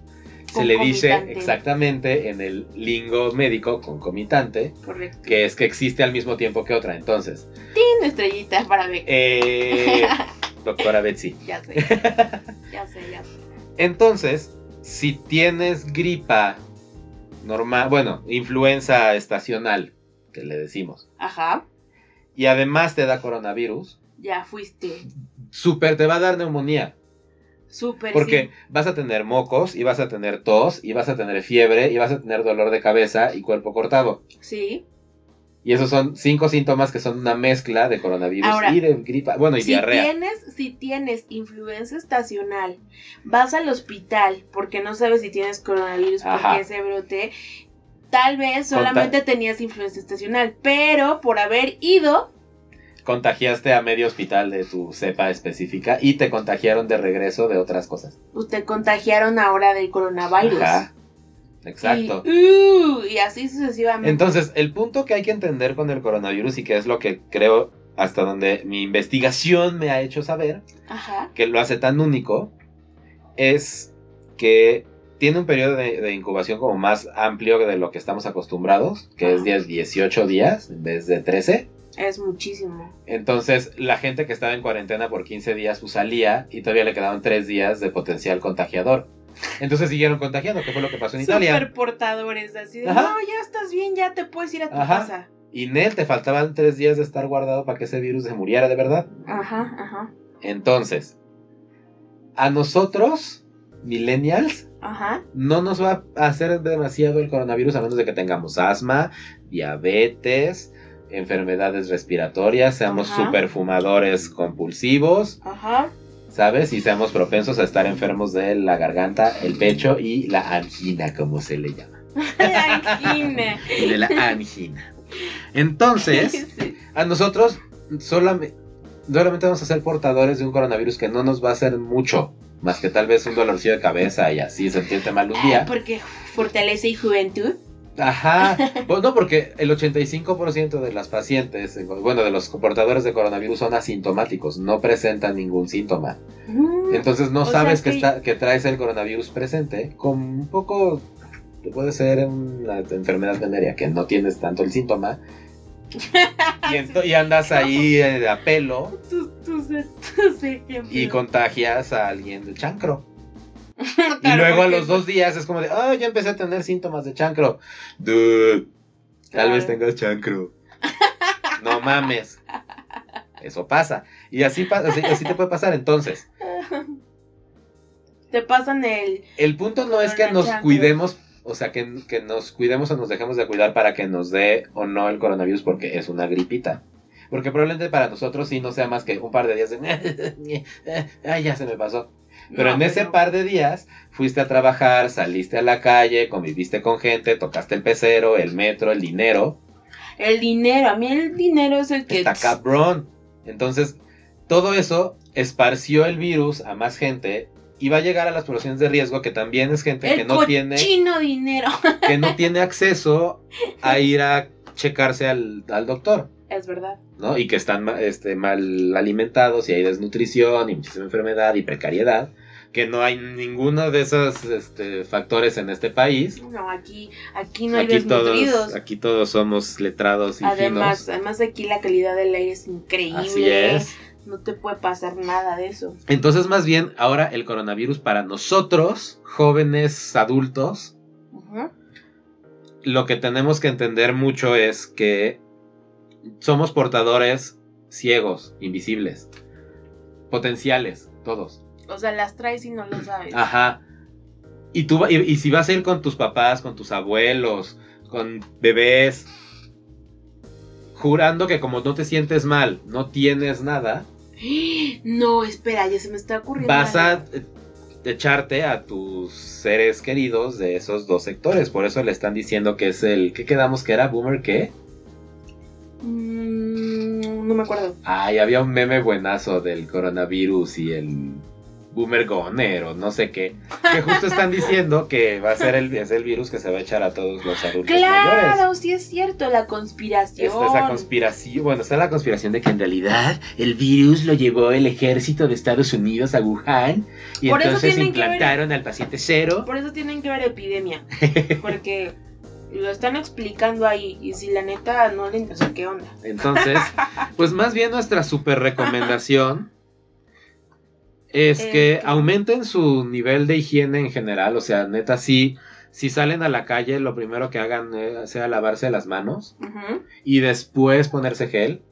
S2: Se le dice exactamente en el lingo médico concomitante,
S1: Correcto.
S2: que es que existe al mismo tiempo que otra. Entonces,
S1: Una estrellita para ver.
S2: eh, doctora Betsy,
S1: Ya sé. ya sé, ya sé.
S2: Entonces, si tienes gripa normal, bueno, influenza estacional, que le decimos,
S1: Ajá.
S2: Y además te da coronavirus,
S1: Ya fuiste.
S2: súper te va a dar neumonía.
S1: Súper.
S2: Porque
S1: sí.
S2: vas a tener mocos, y vas a tener tos, y vas a tener fiebre, y vas a tener dolor de cabeza y cuerpo cortado.
S1: Sí.
S2: Y esos son cinco síntomas que son una mezcla de coronavirus
S1: Ahora,
S2: y de gripa, bueno, y
S1: Si
S2: diarrea.
S1: tienes, si tienes influenza estacional, vas al hospital porque no sabes si tienes coronavirus
S2: Ajá.
S1: porque ese brote, tal vez
S2: Conta-
S1: solamente tenías influenza estacional, pero por haber ido,
S2: Contagiaste a medio hospital de tu cepa específica y te contagiaron de regreso de otras cosas.
S1: pues te contagiaron ahora del coronavirus.
S2: Ajá. Exacto.
S1: Y, uh, y así sucesivamente.
S2: Entonces, el punto que hay que entender con el coronavirus y que es lo que creo hasta donde mi investigación me ha hecho saber,
S1: Ajá.
S2: que lo hace tan único, es que tiene un periodo de, de incubación como más amplio de lo que estamos acostumbrados, que es
S1: Ajá.
S2: de 18 días en vez de 13.
S1: Es muchísimo.
S2: Entonces, la gente que estaba en cuarentena por 15 días pues, salía y todavía le quedaban 3 días de potencial contagiador. Entonces siguieron contagiando, que fue lo que pasó en Italia.
S1: Super portadores, así de,
S2: Ajá.
S1: no, ya estás bien, ya te puedes ir a tu
S2: Ajá.
S1: casa.
S2: Y Nel, te faltaban 3 días de estar guardado para que ese virus se muriera de verdad.
S1: Ajá, ajá,
S2: Entonces, a nosotros, millennials,
S1: ajá.
S2: no nos va a hacer demasiado el coronavirus a menos de que tengamos asma, diabetes, enfermedades respiratorias, seamos
S1: Ajá.
S2: superfumadores compulsivos,
S1: Ajá.
S2: ¿sabes? Y seamos propensos a estar enfermos de la garganta, el pecho y la angina, como se le llama.
S1: Angina.
S2: Y de la angina. Entonces,
S1: Sí.
S2: a nosotros solamente, solamente vamos a ser portadores de un coronavirus que no nos va a hacer mucho, más que tal vez un dolorcillo de cabeza y así sentirte mal un día.
S1: Porque fortalece y juventud.
S2: Ajá, pues no, porque el 85% de las pacientes, bueno, de los portadores de coronavirus son asintomáticos, no presentan ningún síntoma.
S1: Mm,
S2: Entonces no sabes que,
S1: que-
S2: está, que traes el coronavirus presente, con un poco, puede ser una enfermedad venérea, que no tienes tanto el síntoma, y, ento- y andas ahí eh, a pelo
S1: tus, tus, tus ejemplos.
S2: y contagias a alguien de chancro. Y luego a los dos días es como de, ah, ya empecé a tener síntomas de chancro. Dude, tal vez tengas chancro. no mames. Eso pasa. Y así, así, así te puede pasar. Entonces,
S1: Te pasan el.
S2: el punto no es que nos
S1: chancro.
S2: cuidemos, o sea, que, que nos cuidemos o nos dejemos de cuidar para que nos dé o no el coronavirus porque es una gripita. Porque probablemente para nosotros sí no sea más que un par de días de... Ay, ya se me pasó. Pero
S1: No,
S2: en ese par de días fuiste a trabajar, saliste a la calle, conviviste con gente, tocaste el pecero, el metro, el dinero.
S1: El dinero. A mí el dinero es el que.
S2: Está cabrón. Entonces, todo eso esparció el virus a más gente y va a llegar a las poblaciones de riesgo que también es gente
S1: El
S2: que no tiene
S1: dinero.
S2: que no tiene acceso a ir a checarse al, al doctor,
S1: Es verdad.
S2: ¿no? Y que están este, mal alimentados y hay desnutrición y muchísima enfermedad y precariedad, que no hay ninguno de esos este, factores en este país.
S1: No, aquí, aquí no hay
S2: Aquí
S1: desnutridos.
S2: todos, aquí todos somos letrados y
S1: Además,
S2: finos.
S1: además aquí la calidad del aire es increíble.
S2: Así es.
S1: No te puede pasar nada de eso.
S2: Entonces, más bien, ahora el coronavirus para nosotros, jóvenes adultos, lo que tenemos que entender mucho es que somos portadores ciegos, invisibles, potenciales, todos.
S1: O sea, las traes y no lo sabes.
S2: Ajá. Y, tú, y si vas a ir con tus papás, con tus abuelos, con bebés, jurando que como no te sientes mal, no tienes nada,
S1: No, espera, ya se me está ocurriendo.
S2: vas a eh, echarte a tus seres queridos de esos dos sectores. Por eso le están diciendo que es el... ¿Qué quedamos que era? ¿Boomer qué?
S1: Mm, no me acuerdo.
S2: Ay, había un meme buenazo del coronavirus y el boomer goner o no sé qué. Que justo están diciendo que va a ser el, es el virus que se va a echar a todos los adultos mayores.
S1: Claro, sí es cierto, la conspiración.
S2: Está esa conspiración, bueno, está la conspiración de que en realidad el virus lo llevó el ejército de Estados Unidos a Wuhan y
S1: Por
S2: entonces
S1: ver-
S2: implantaron al paciente cero.
S1: Por eso tienen que ver epidemia. Porque lo están explicando ahí. Y si la neta no le sea, ¿qué onda?
S2: Entonces, pues más bien nuestra super recomendación es
S1: Eh,
S2: que
S1: que-
S2: aumenten su nivel de higiene en general. O sea, neta, sí, si salen a la calle, lo primero que hagan eh, sea lavarse las manos y después ponerse gel.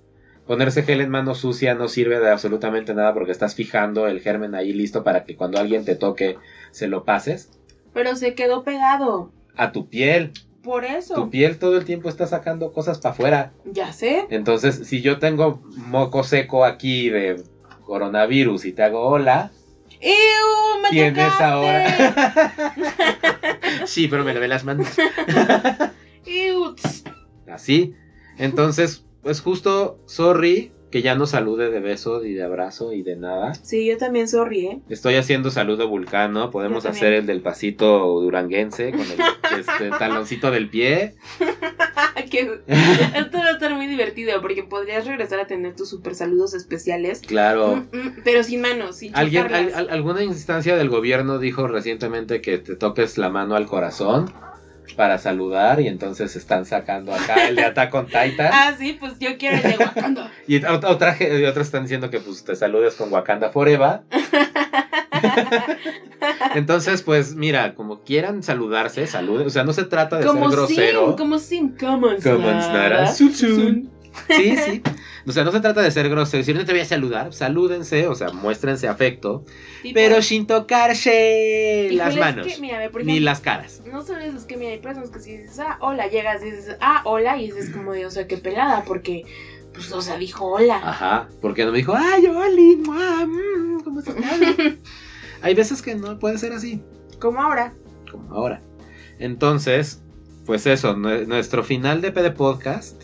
S2: Ponerse gel en mano sucia no sirve de absolutamente nada porque estás fijando el germen ahí listo para que cuando alguien te toque se lo pases
S1: Pero se quedó pegado.
S2: a tu piel.
S1: Por eso.
S2: Tu piel todo el tiempo está sacando cosas para afuera.
S1: Ya sé.
S2: Entonces, si yo tengo moco seco aquí de coronavirus y te hago hola,
S1: ¡Ew! ¡Me
S2: tienes
S1: tocaste!
S2: ahora. sí, pero me lavé las manos. Así. Entonces, pues justo, sorry que ya no salude de beso y de abrazo y de nada.
S1: Sí, yo también sorry, ¿eh?
S2: Estoy haciendo saludo vulcano. Podemos hacer el del pasito duranguense con el este, taloncito del pie.
S1: que esto va a estar muy divertido porque podrías regresar a tener tus super saludos especiales.
S2: Claro.
S1: Mm, mm, pero sin manos, sin
S2: Alguien, al- al- alguna instancia del gobierno dijo recientemente que te toques la mano al corazón para saludar y entonces están sacando acá el de Attack on Titan
S1: Ah, sí, pues yo quiero el de Wakanda.
S2: y ot- otra, otros están diciendo que pues te saludes con Wakanda Forever. Entonces, pues mira, como quieran saludarse, saluden, o sea, no se trata de
S1: como
S2: ser grosero.
S1: Sin, como sin,
S2: en Snara.
S1: Sun,
S2: Sun. Sí, sí. O sea, no se trata de ser grosero. Si no te voy a saludar, salúdense, o sea, muéstrense afecto.
S1: Tipo,
S2: Pero sin tocarse las manos.
S1: que, ve, por
S2: Ni
S1: ejemplo,
S2: las caras.
S1: No solo eso, es que mira, hay personas que si dices, ah, hola, llegas y dices, ah, hola, y dices como de, o sea, qué pelada, porque, pues, o sea, dijo hola.
S2: Ajá. Porque no me dijo, ay, Oli, mm, ¿cómo estás? Hay veces que no puede ser así,
S1: Como ahora.
S2: como ahora. Entonces, pues eso, nue- nuestro final de PD Podcast,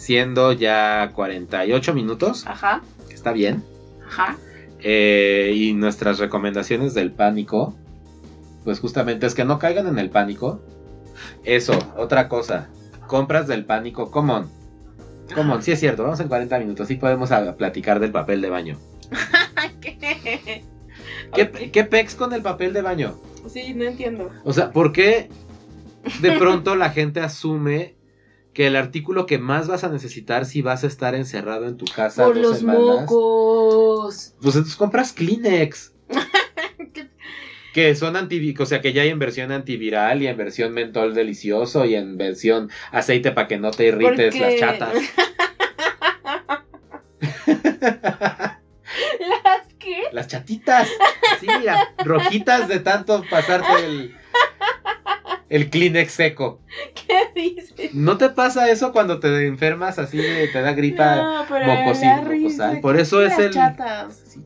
S2: siendo ya 48 minutos,
S1: Ajá,
S2: que está bien,
S1: ajá.
S2: eh, y nuestras recomendaciones del pánico, pues justamente es que no caigan en el pánico. Eso, otra cosa, compras del pánico, common. Common, sí es cierto, vamos en 40 minutos, sí podemos a- platicar del papel de baño.
S1: ¿Qué?
S2: ¿Qué,
S1: Ok.
S2: ¿Qué pex con el papel de baño?
S1: Sí, no entiendo.
S2: O sea, ¿por qué de pronto la gente asume que el artículo que más vas a necesitar si vas a estar encerrado en tu casa
S1: Por
S2: dos
S1: los
S2: semanas?
S1: mocos.
S2: Pues entonces compras Kleenex. que son anti, o sea que ya hay en versión antiviral y en versión mentol delicioso y en versión aceite para que no te irrites las chatas.
S1: ¿Las qué?
S2: Las chatitas. Sí, mira, rojitas de tanto pasarte el, el Kleenex seco.
S1: ¿Qué dices?
S2: ¿No te pasa eso cuando te enfermas así, te da gripa?
S1: No, pero
S2: mocosín,
S1: risa.
S2: Por
S1: ¿Qué
S2: eso es el-
S1: chatas?
S2: Sí,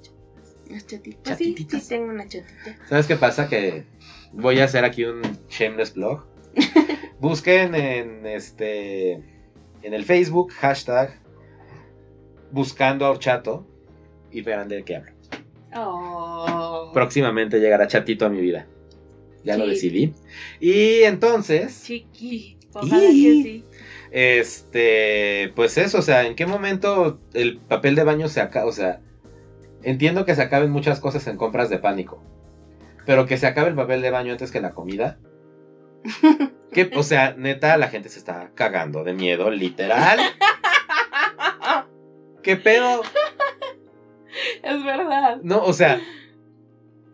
S1: Las chatitas. Sí, tengo una chatita.
S2: ¿Sabes qué pasa? Que voy a hacer aquí un shameless blog. Busquen en este en el Facebook hashtag buscando a Horchato y verán de qué hablo.
S1: Oh.
S2: Próximamente llegará Chatito a mi vida. Ya lo decidí. Y entonces,
S1: Chiqui. Ojalá
S2: Y-
S1: que sí.
S2: este, pues eso, o sea, ¿en qué momento el papel de baño se acaba? O sea, entiendo que se acaben muchas cosas en compras de pánico, pero que se acabe el papel de baño antes que la comida. Que, o sea, neta, la gente se está cagando de miedo, literal. ¿Qué pedo?
S1: Es verdad.
S2: No, o sea,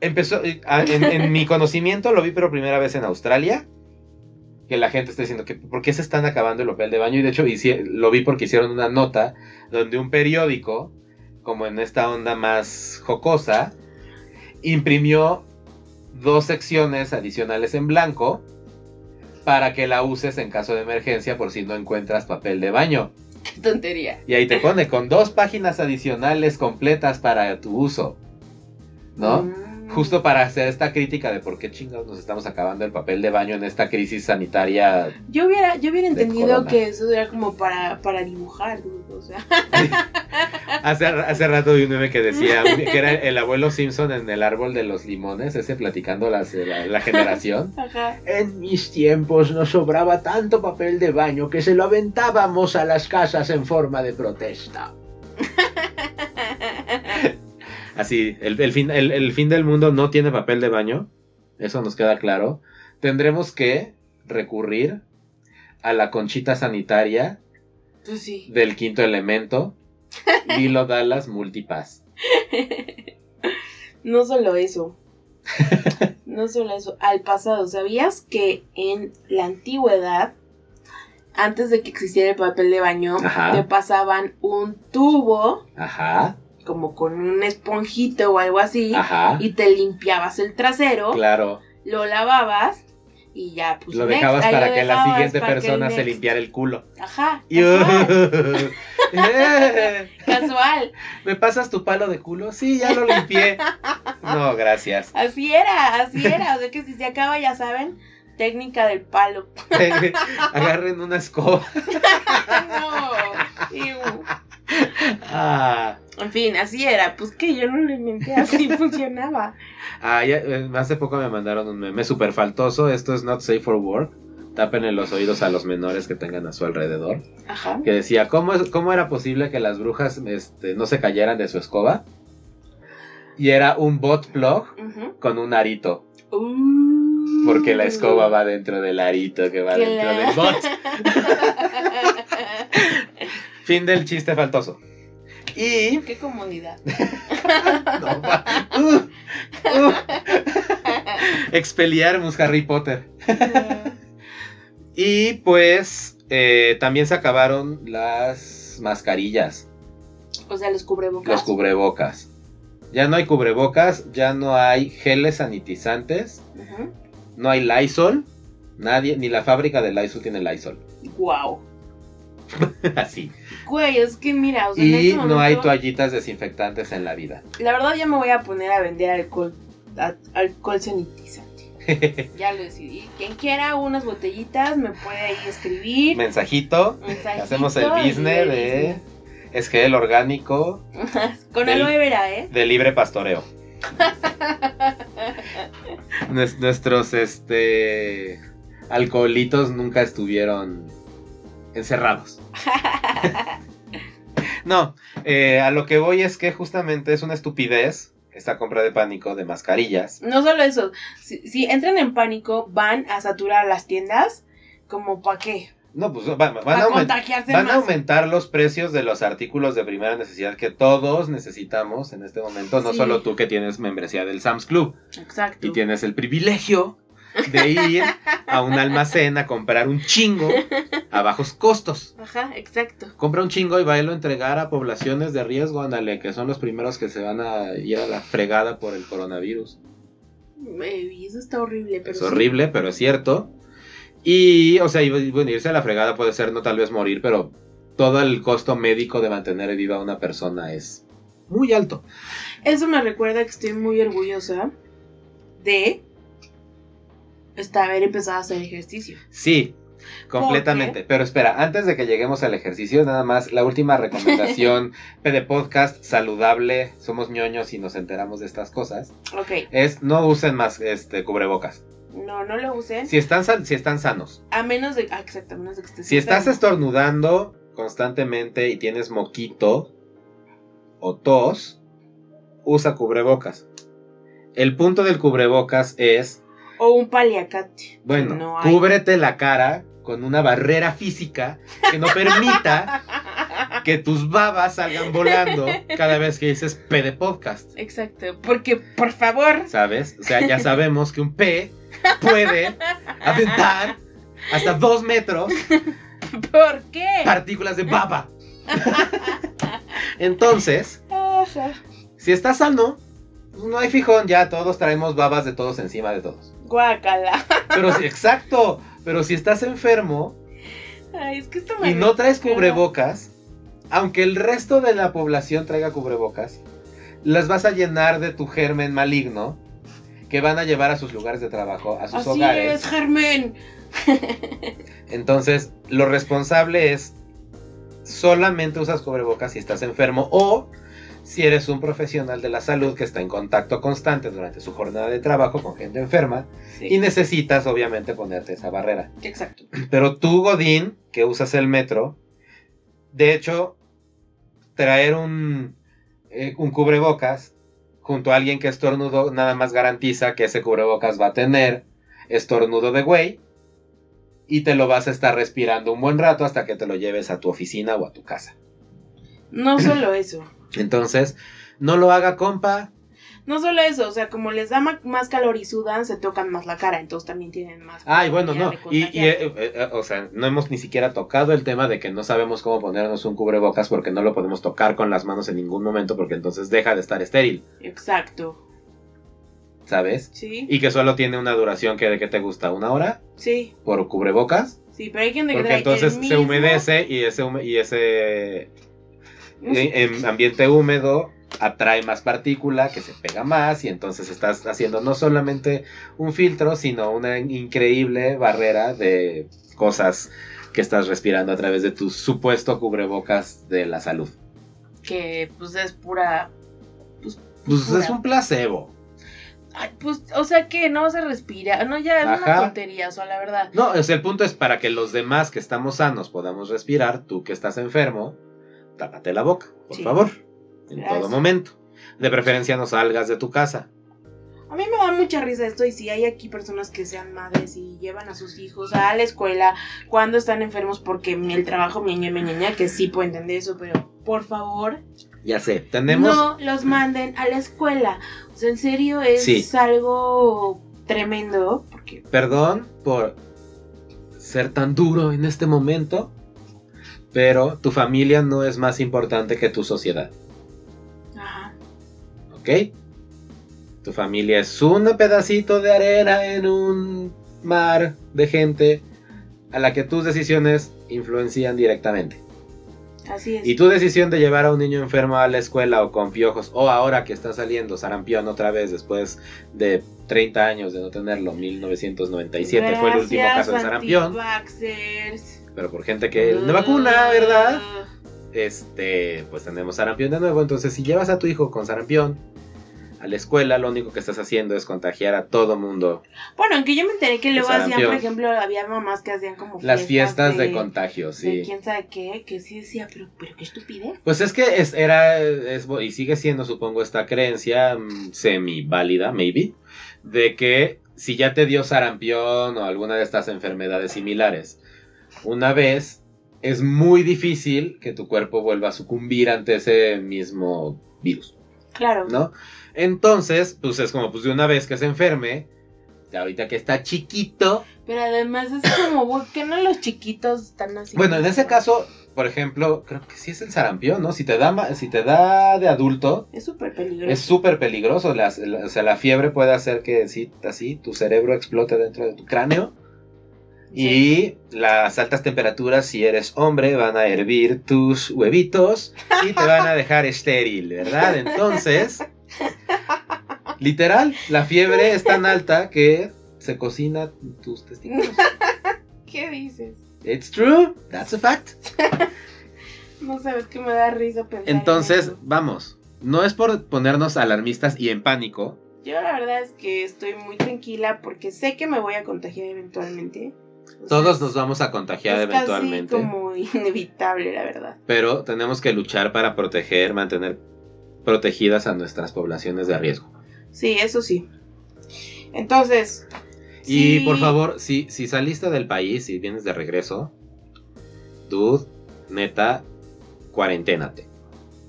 S2: empezó, eh, en, en mi conocimiento lo vi por primera vez en Australia. que la gente está diciendo que por qué se están acabando el papel de baño y de hecho lo vi porque hicieron una nota donde un periódico, como en esta onda más jocosa, imprimió dos secciones adicionales en blanco para que la uses en caso de emergencia por si no encuentras papel de baño.
S1: Qué tontería.
S2: Y ahí te pone con dos páginas adicionales completas para tu uso. ¿No?
S1: Mm.
S2: Justo para hacer esta crítica de por qué chingados nos estamos acabando el papel de baño en esta crisis sanitaria.
S1: Yo hubiera, yo hubiera entendido
S2: corona.
S1: que eso era como para, para dibujar, dude, o sea.
S2: Hace, hace rato vi un meme que decía que era el abuelo Simpson en el árbol de los limones, ese platicando las- la, la generación.
S1: Ajá.
S3: En mis tiempos nos sobraba tanto papel de baño que se lo aventábamos a las casas en forma de protesta.
S2: Así, el, el fin, el, el fin del mundo no tiene papel de baño, eso nos queda claro. Tendremos que recurrir a la conchita sanitaria
S1: Pues sí.
S2: del quinto elemento, Lilo Dallas Multipass.
S1: No solo eso. No solo eso. Al pasado, ¿sabías que en la antigüedad, antes de que existiera el papel de baño,
S2: Ajá.
S1: te pasaban un tubo,
S2: Ajá,
S1: como con un esponjito o algo así,
S2: ajá,
S1: y te limpiabas el trasero,
S2: claro.
S1: lo lavabas y ya, pues
S2: Lo
S1: next,
S2: dejabas para
S1: lo
S2: que la siguiente persona se limpiara el culo.
S1: Ajá.
S2: Y-
S1: casual, casual.
S2: ¿Me pasas tu palo de culo? Sí, ya lo limpié. No, gracias.
S1: Así era, así era. O sea que si se acaba, ya saben, técnica del palo.
S2: Agarren una escoba.
S1: no. iu.
S2: Ah,
S1: En fin, así era. Pues que yo no lo inventé, así funcionaba.
S2: ah, ya, eh, hace poco me mandaron un meme súper faltoso. Esto es not safe for work. Tapen los oídos a los menores que tengan a su alrededor.
S1: Ajá.
S2: Que decía, ¿cómo, es, cómo era posible que las brujas este, no se cayeran de su escoba? Y era un bot plug con un arito.
S1: Uh.
S2: Porque la escoba va dentro del arito que va dentro
S1: la-
S2: del bot. Fin del chiste faltoso. Y.
S1: Qué comodidad.
S2: no, uh, uh. Harry Potter. Y pues. eh, también se acabaron las mascarillas,
S1: o sea, los cubrebocas.
S2: los cubrebocas. Ya no hay cubrebocas, ya no hay geles sanitizantes, no hay Lysol. Nadie, ni la fábrica de Lysol tiene Lysol.
S1: Guau.
S2: Así.
S1: Güey, es que mira, o sea,
S2: Y
S1: este
S2: no hay toallitas desinfectantes en la vida.
S1: La verdad ya me voy a poner a vender alcohol, a- alcohol sanitizante. ya lo decidí. Quien quiera unas botellitas me puede ahí escribir.
S2: Mensajito.
S1: mensajito
S2: Hacemos el business de es gel orgánico
S1: business. Con
S2: del-
S1: aloe vera, ¿eh?
S2: de libre pastoreo. Nues- Nuestros este alcoholitos nunca estuvieron encerrados. No, eh, a lo que voy es que justamente es una estupidez esta compra de pánico de mascarillas.
S1: No solo eso, si, si entran en pánico, van a saturar las tiendas. ¿Como para qué?
S2: No, pues va- van, a,
S1: Para
S2: aumen-
S1: contagiarse
S2: van a aumentar los precios de los artículos de primera necesidad que todos necesitamos en este momento, no
S1: Sí.
S2: solo tú que tienes membresía del Sam's Club
S1: Exacto.
S2: y tienes el privilegio de ir a un almacén a comprar un chingo a bajos costos.
S1: Ajá, exacto.
S2: Compra un chingo y va a entregar a poblaciones de riesgo, ándale, que son los primeros que se van a ir a la fregada por el coronavirus.
S1: Y eso está horrible, pero
S2: Es
S1: sí.
S2: horrible, pero es cierto. Y, o sea, y, bueno, irse a la fregada puede ser no tal vez morir, pero todo el costo médico de mantener viva a una persona es muy alto.
S1: Eso me recuerda que estoy muy orgullosa de esta, haber empezado a hacer ejercicio.
S2: Sí, completamente. Pero espera, antes de que lleguemos al ejercicio, nada más la última recomendación de podcast saludable, somos ñoños y nos enteramos de estas cosas,
S1: Ok,
S2: es no usen más este cubrebocas.
S1: no, no lo usen.
S2: Si están, si están sanos.
S1: A menos de. Ah, exacto, a menos de que estés.
S2: Si estás estornudando constantemente y tienes moquito o tos, usa cubrebocas. El punto del cubrebocas es,
S1: O un paliacate.
S2: bueno,
S1: No hay.
S2: cúbrete la cara con una barrera física que no permita que tus babas salgan volando cada vez que dices P de podcast.
S1: Exacto, porque por favor.
S2: ¿Sabes? O sea, ya sabemos que un P puede aventar hasta dos metros
S1: ¿Por qué?
S2: partículas de baba. Entonces, si estás sano, no hay fijón, ya todos traemos babas de todos encima de todos.
S1: Guácala.
S2: Pero si, exacto, pero si estás enfermo
S1: Ay, es que esto me
S2: y no traes cubrebocas, aunque el resto de la población traiga cubrebocas, las vas a llenar de tu germen maligno que van a llevar a sus lugares de trabajo, a sus
S1: Así
S2: hogares.
S1: es, Germán.
S2: Entonces, lo responsable es solamente usas cubrebocas si estás enfermo o si eres un profesional de la salud que está en contacto constante durante su jornada de trabajo con gente enferma
S1: Sí,
S2: y necesitas obviamente ponerte esa barrera.
S1: exacto.
S2: Pero tú, Godín, que usas el metro, de hecho, traer un, eh, un cubrebocas junto a alguien que estornudo nada más garantiza que ese cubrebocas va a tener estornudo de güey y te lo vas a estar respirando un buen rato hasta que te lo lleves a tu oficina o a tu casa.
S1: No solo eso.
S2: Entonces, no lo haga, compa.
S1: No solo eso, o sea, como les da más calor y sudan, se tocan más la cara, entonces también tienen más.
S2: Ay, bueno, no. Y, y, eh, eh, eh, o sea, no hemos ni siquiera tocado el tema de que no sabemos cómo ponernos un cubrebocas porque no lo podemos tocar con las manos en ningún momento porque entonces deja de estar estéril,
S1: Exacto.
S2: ¿sabes?
S1: Sí,
S2: Y que solo tiene una duración que de qué te gusta, una hora
S1: sí,
S2: por cubrebocas,
S1: sí, pero hay gente que
S2: porque entonces
S1: el
S2: se
S1: mismo-
S2: humedece y ese hume- y ese en ambiente húmedo atrae más partícula que se pega más y entonces estás haciendo no solamente un filtro, sino una increíble barrera de cosas que estás respirando a través de tu supuesto cubrebocas de la salud.
S1: Que pues es pura.
S2: Pues
S1: Pura.
S2: es un placebo.
S1: Ay, pues, o sea que no se respira. No, ya es una
S2: Ajá.
S1: tontería, o sea, la verdad.
S2: No, o sea, el punto es para que los demás que estamos sanos podamos respirar, tú que estás enfermo, tápate la boca, por
S1: Sí.
S2: favor, en
S1: Gracias.
S2: todo momento. De preferencia no salgas de tu casa.
S1: A mí me da mucha risa esto y si hay aquí personas que sean madres y llevan a sus hijos a la escuela cuando están enfermos porque el trabajo ñaña ñaña, que sí puedo entender eso, pero por favor,
S2: Ya sé, tenemos...
S1: no los manden a la escuela. O sea, en serio es
S2: Sí.
S1: algo tremendo porque
S2: Perdón por ser tan duro en este momento, pero tu familia no es más importante que tu sociedad,
S1: ajá,
S2: ¿ok? Tu familia es un pedacito de arena en un mar de gente a la que tus decisiones influencian directamente.
S1: así es.
S2: Y tu decisión de llevar a un niño enfermo a la escuela o con piojos, o ahora que está saliendo sarampión otra vez después de 30 años de no tenerlo, 1997 fue el último
S1: Gracias,
S2: caso de sarampión. Pero por gente que no vacuna, ¿verdad?
S1: Ah,
S2: Este, pues tenemos sarampión de nuevo, entonces si llevas a tu hijo con sarampión a la escuela, lo único que estás haciendo es contagiar a todo mundo.
S1: Bueno, aunque yo me enteré que luego hacían, por ejemplo, había mamás que hacían como
S2: Las fiestas de, contagio,
S1: de
S2: sí.
S1: quién sabe qué, que sí decía, pero, pero qué estupidez.
S2: Pues es que es, era, es, y sigue siendo, supongo, esta creencia semi válida, maybe, de que si ya te dio sarampión o alguna de estas enfermedades similares, una vez, es muy difícil que tu cuerpo vuelva a sucumbir ante ese mismo virus,
S1: Claro.
S2: ¿no? Entonces, pues es como, pues de una vez que se enferme, ahorita que está chiquito,
S1: Pero además es como, ¿por qué no los chiquitos están así?
S2: bueno, en ese caso, por ejemplo, creo que sí es el sarampión, ¿no? Si te da, si te da de adulto,
S1: Es súper peligroso.
S2: Es súper peligroso, la- o sea, la fiebre puede hacer que sí, así tu cerebro explote dentro de tu cráneo. Y las altas temperaturas, si eres hombre, van a hervir tus huevitos y te van a dejar estéril, ¿verdad? Entonces, literal, la fiebre es tan alta que se cocina tus testículos.
S1: ¿Qué dices?
S2: It's true, that's a fact.
S1: No sabes que me da risa pensar. en
S2: Entonces,
S1: eso.
S2: vamos, no es por ponernos alarmistas y en pánico,
S1: Yo la verdad es que estoy muy tranquila porque sé que me voy a contagiar eventualmente.
S2: Todos nos vamos a contagiar
S1: es
S2: eventualmente.
S1: como inevitable, la verdad.
S2: pero tenemos que luchar para proteger, mantener protegidas a nuestras poblaciones de riesgo.
S1: Sí, eso sí. Entonces.
S2: Y
S1: sí,
S2: por favor, si, si saliste del país y vienes de regreso, dude, neta, cuarenténate.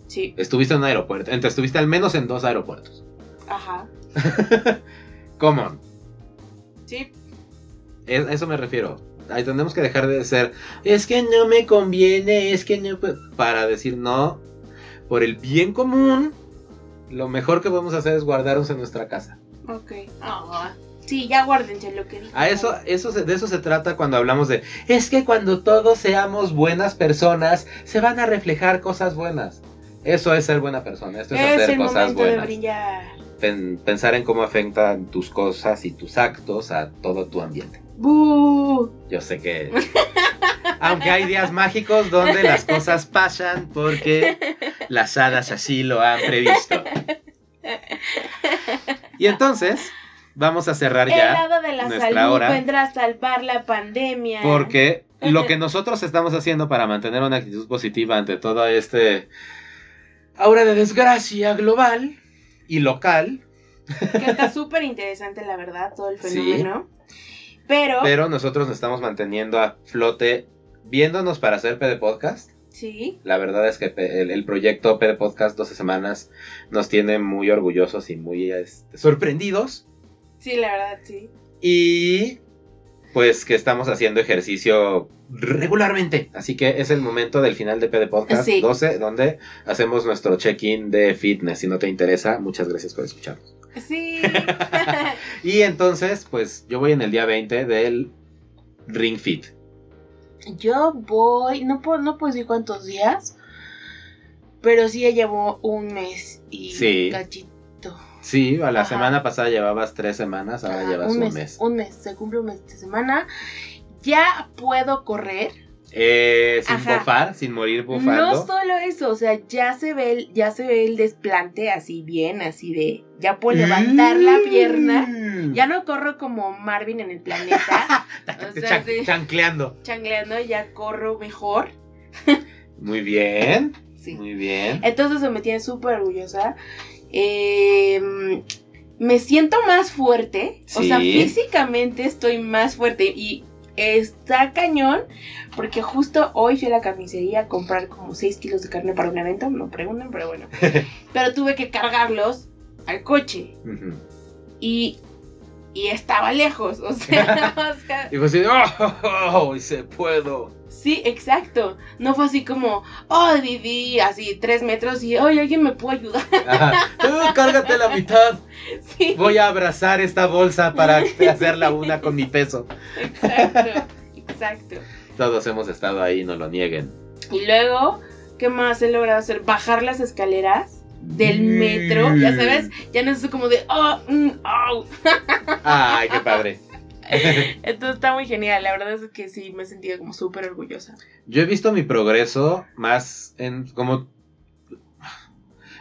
S1: Sí,
S2: Estuviste en un aeropuerto, entonces estuviste al menos en dos aeropuertos.
S1: ajá.
S2: Come on,
S1: Sí,
S2: es- a eso me refiero. ahí tenemos que dejar de ser, es que no me conviene, es que no... pu-", Para decir no, por el bien común, lo mejor que podemos hacer es guardarnos en nuestra casa.
S1: Ok. Ah, sí, ya guárdense lo que dijo.
S2: A eso, eso se- de eso se trata cuando hablamos de, es que cuando todos seamos buenas personas, se van a reflejar cosas buenas. Eso es ser buena persona, esto es,
S1: Es
S2: hacer
S1: el
S2: cosas
S1: momento de
S2: buenas.
S1: brillar.
S2: Pen- pensar en cómo afectan tus cosas y tus actos a todo tu ambiente.
S1: ¡Bú!
S2: Yo sé que... Aunque hay días mágicos donde las cosas pasan porque las hadas así lo han previsto. Y entonces, vamos a cerrar
S1: El
S2: ya.
S1: lado de la
S2: nuestra
S1: salud
S2: hora.
S1: vendrá a salvar la pandemia.
S2: Porque lo que nosotros estamos haciendo para mantener una actitud positiva ante todo este aura de desgracia global y local,
S1: Que está súper interesante, la verdad, todo el
S2: Sí.
S1: Pero,
S2: pero nosotros nos estamos manteniendo a flote viéndonos para hacer PD Podcast.
S1: sí,
S2: La verdad es que el proyecto PD Podcast 12 semanas nos tiene muy orgullosos y muy este, sorprendidos.
S1: sí, la verdad, sí.
S2: Y pues que estamos haciendo ejercicio regularmente. Así que es el momento del final de PD Podcast
S1: Sí.
S2: 12, donde hacemos nuestro check-in de fitness. Si no te interesa, muchas gracias por escucharnos.
S1: Sí.
S2: Y entonces, pues yo voy en el día 20 del Ring Fit.
S1: Yo voy, no puedo, no puedo decir cuántos días, pero sí ya llevo un mes y
S2: Sí.
S1: cachito.
S2: Sí, a la
S1: Ajá.
S2: semana pasada llevabas tres semanas, ahora
S1: Ajá,
S2: llevas un mes.
S1: Un mes, se cumple un mes de semana. Ya puedo correr.
S2: Eh, sin
S1: Ajá.
S2: sin morir
S1: No
S2: bufando.
S1: solo eso, o sea, ya se ve el, ya se ve el desplante así bien, así de, ya puedo levantar la pierna.
S2: Mm.
S1: Ya no corro como Marvin en el planeta, o sea,
S2: Chan-
S1: sí.
S2: Chancleando.
S1: changleando, ya corro mejor.
S2: Muy bien,
S1: Sí.
S2: muy bien.
S1: Entonces me tiene súper orgullosa. Eh, me siento más fuerte. O sea, físicamente estoy más fuerte. Y está cañón. Porque justo hoy fui a la carnicería a comprar como 6 kilos de carne para un evento. No pregunten, pero bueno. pero tuve que cargarlos al coche. Y, y estaba lejos. O sea, o sea,
S2: Y fue así, ¡oh! hoy se puedo!
S1: Sí, exacto. No fue así como, oh, Didi, así tres metros y, oye, alguien me puede ayudar.
S2: Ajá. ¡Uh, cárgate la mitad.
S1: Sí.
S2: Voy a abrazar esta bolsa para hacerla una con mi peso.
S1: Exacto, exacto.
S2: Todos hemos estado ahí, no lo nieguen.
S1: Y luego, ¿qué más he logrado hacer? Bajar las escaleras del metro, ya sabes, ya no es como de, oh, mm, au.
S2: Ay, qué padre.
S1: Entonces está muy genial, la verdad es que sí, me he sentido como súper orgullosa.
S2: Yo he visto mi progreso más en como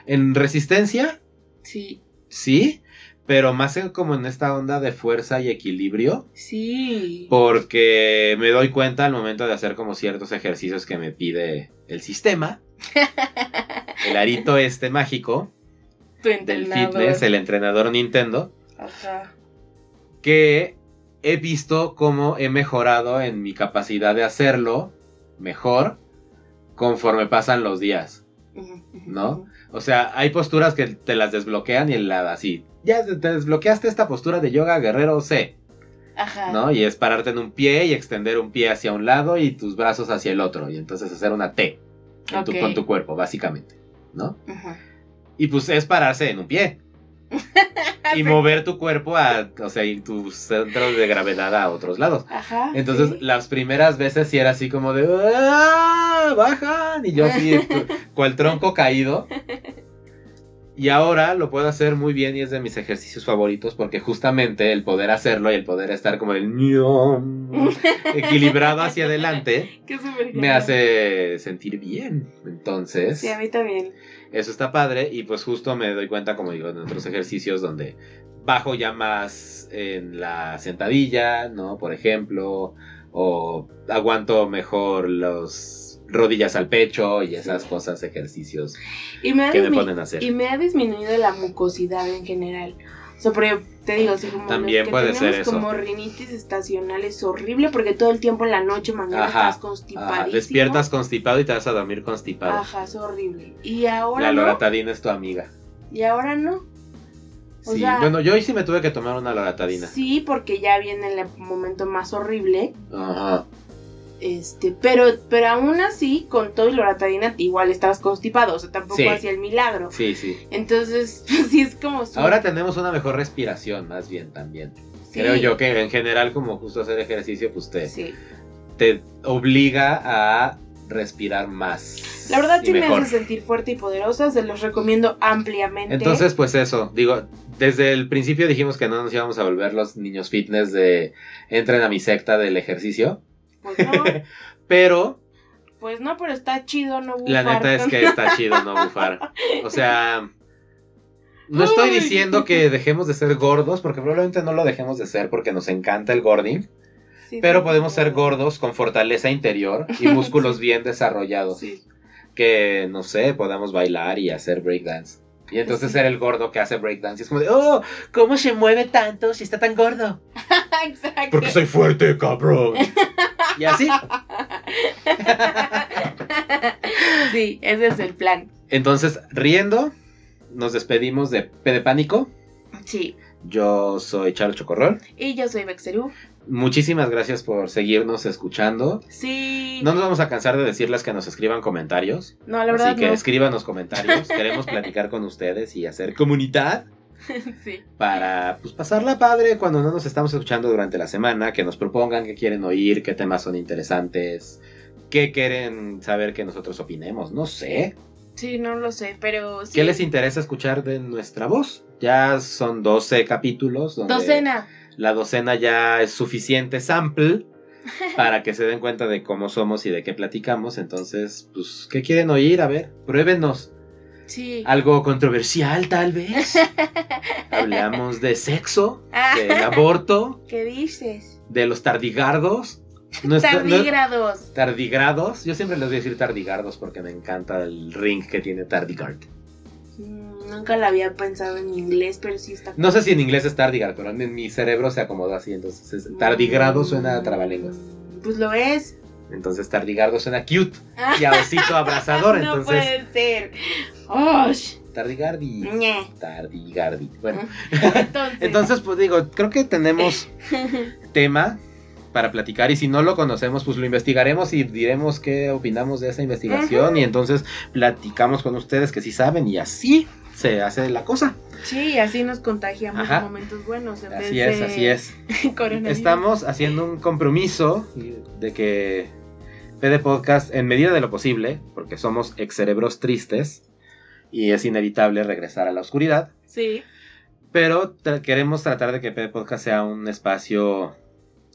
S2: en resistencia,
S1: Sí,
S2: sí, pero más en como en esta onda de fuerza y equilibrio,
S1: sí.
S2: porque me doy cuenta al momento de hacer como ciertos ejercicios que me pide el sistema, el arito este mágico
S1: Tu
S2: del
S1: entrenador.
S2: fitness, el entrenador Nintendo,
S1: Ajá.
S2: que he visto cómo he mejorado en mi capacidad de hacerlo mejor conforme pasan los días. ¿No? O sea, hay posturas que te las desbloquean y el lado así. Ya te te desbloqueaste esta postura de yoga guerrero C,
S1: Ajá.
S2: ¿no? Y es pararte en un pie y extender un pie hacia un lado y tus brazos hacia el otro. Y entonces hacer una T en tu- con tu cuerpo, básicamente, ¿no?
S1: Ujú.
S2: Y pues es pararse en un pie. y mover tu cuerpo a, o sea, y tus centros de gravedad a otros lados.
S1: Ajá.
S2: Entonces,
S1: sí.
S2: las primeras veces sí era así como de ¡Ah! ¡Bajan! Y yo así, cual tronco caído. Y ahora lo puedo hacer muy bien y es de mis ejercicios favoritos porque justamente el poder hacerlo y el poder estar como el equilibrado hacia adelante me hace sentir bien. Entonces,
S1: Sí, a mí también.
S2: Eso está padre y pues justo me doy cuenta, como digo, en otros ejercicios donde bajo ya más en la sentadilla, ¿no? Por ejemplo, o aguanto mejor los rodillas al pecho y esas cosas, ejercicios
S1: Y me, ha
S2: que me ponen a hacer.
S1: y me ha disminuido la mucosidad en general. O sea, porque te digo, así como
S2: También
S1: que
S2: puede ser eso.
S1: como rinitis estacional es horrible porque todo el tiempo en la noche mañana
S2: Ajá,
S1: estás
S2: Ajá,
S1: constipadísimo.
S2: despiertas constipado y te vas a dormir constipado.
S1: Ajá, es horrible. Y ahora
S2: la
S1: no.
S2: loratadina es tu amiga.
S1: Y ahora no. O O
S2: sí,
S1: sea-
S2: bueno, yo hoy sí me tuve que tomar una loratadina.
S1: Sí, porque ya viene el momento más horrible.
S2: Ajá.
S1: Este, pero, pero aún así, con todo y loratadina, igual estabas constipado. O sea, tampoco
S2: Sí.
S1: hacía el milagro.
S2: Sí, sí.
S1: Entonces, sí es como su-
S2: Ahora tenemos una mejor respiración, más bien también.
S1: sí,
S2: Creo yo que en general, como justo hacer ejercicio, pues te,
S1: Sí.
S2: te obliga a respirar más.
S1: La verdad sí me hace sentir fuerte y poderosa, se los recomiendo ampliamente.
S2: Entonces, pues eso, digo, desde el principio dijimos que no nos íbamos a volver los niños fitness de entren a mi secta del ejercicio,
S1: pues no,
S2: pero
S1: pues no, pero está chido no bufar.
S2: la neta es que está chido no bufar. O sea, no estoy diciendo que dejemos de ser gordos, porque probablemente no lo dejemos de ser porque nos encanta el gording,
S1: Sí,
S2: pero
S1: sí,
S2: podemos ser gordos con fortaleza interior y músculos bien desarrollados. Que, no sé, podamos bailar y hacer breakdance. Y entonces
S1: Sí.
S2: ser el gordo que hace breakdance. Y es como de, oh, ¿cómo se mueve tanto si está tan gordo?
S1: Exacto.
S2: soy fuerte, cabrón. y así.
S1: sí, ese es el plan.
S2: Entonces, riendo, nos despedimos de P de Pánico.
S1: Sí.
S2: Yo soy Charles Chocorrol.
S1: Y yo soy Bexerú.
S2: Muchísimas gracias por seguirnos escuchando.
S1: Sí.
S2: No nos vamos a cansar de decirles que nos escriban comentarios.
S1: No, la verdad
S2: Así que
S1: no.
S2: escríbanos comentarios. Queremos platicar con ustedes y hacer comunidad.
S1: sí.
S2: para pues pasarla padre cuando no nos estamos escuchando durante la semana, que nos propongan qué quieren oír, qué temas son interesantes, qué quieren saber que nosotros opinemos, no sé.
S1: Sí, no lo sé, pero sí.
S2: ¿Qué les interesa escuchar de nuestra voz? Ya son 12 capítulos. Donde
S1: Docena.
S2: La docena ya es suficiente sample para que se den cuenta de cómo somos y de qué platicamos. Entonces, pues, ¿qué quieren oír? A ver, pruébenos.
S1: Sí.
S2: Algo controversial, tal vez. Hablamos de sexo, del aborto,
S1: ¿Qué dices?
S2: de los tardigardos. Nuestra- no-
S1: Tardígrados.
S2: tardigrados. Yo siempre les voy a decir tardigardos porque me encanta el ring que tiene tardigard.
S1: Nunca la había pensado en inglés, pero sí está.
S2: No sé si en inglés es tardigard, pero en mi cerebro se acomodó así. Entonces, es- tardigrado suena a trabalenguas.
S1: Pues lo es.
S2: Entonces, tardigardo suena cute y a osito abrazador.
S1: no
S2: Entonces,
S1: puede ser. ¡Osh!
S2: tardigardi. Tardigardi. Bueno,
S1: Entonces.
S2: entonces, pues digo, creo que tenemos tema para platicar y si no lo conocemos pues lo investigaremos y diremos qué opinamos de esa investigación y entonces platicamos con ustedes que sí saben y así se hace la cosa.
S1: Sí, así nos contagiamos
S2: Ajá.
S1: en momentos buenos. En
S2: Así
S1: vez
S2: es,
S1: de
S2: así es. Estamos haciendo un compromiso de que PD Podcast en medida de lo posible, porque somos ex cerebros tristes y es inevitable regresar a la oscuridad,
S1: Sí.
S2: pero tra- queremos tratar de que PD Podcast sea un espacio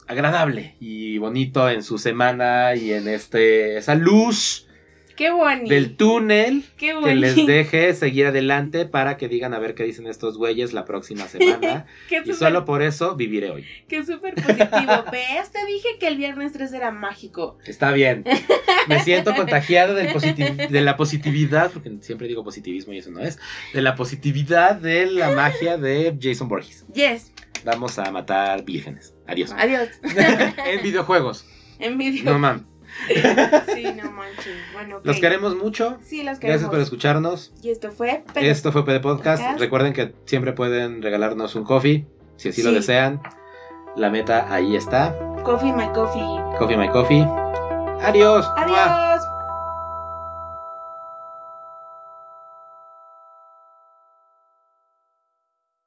S2: agradable y bonito en su semana y en este esa luz
S1: Qué bonito.
S2: del túnel
S1: Qué
S2: que
S1: bonito.
S2: les deje seguir adelante para que digan a ver qué dicen estos güeyes la próxima semana
S1: Qué
S2: y solo por eso viviré hoy.
S1: Qué súper positivo. ¿Ves? Te dije que el viernes 3 era mágico.
S2: Está bien. Me siento contagiado del de la positividad, porque siempre digo positivismo y eso no es, de la positividad de la magia de Jason Borges.
S1: Yes.
S2: Vamos a matar vírgenes. Adiós.
S1: Adiós.
S2: en videojuegos.
S1: En video.
S2: No mames.
S1: Sí, no manches. Bueno.
S2: Los queremos mucho.
S1: Sí, los queremos.
S2: Gracias por escucharnos.
S1: Y esto fue. Pero-
S2: Esto fue PD Podcast.
S1: Podcast.
S2: Recuerden que siempre pueden regalarnos un coffee, si así lo desean. La meta ahí está.
S1: Coffee, my coffee.
S2: Coffee My Coffee. Adiós.
S1: Adiós.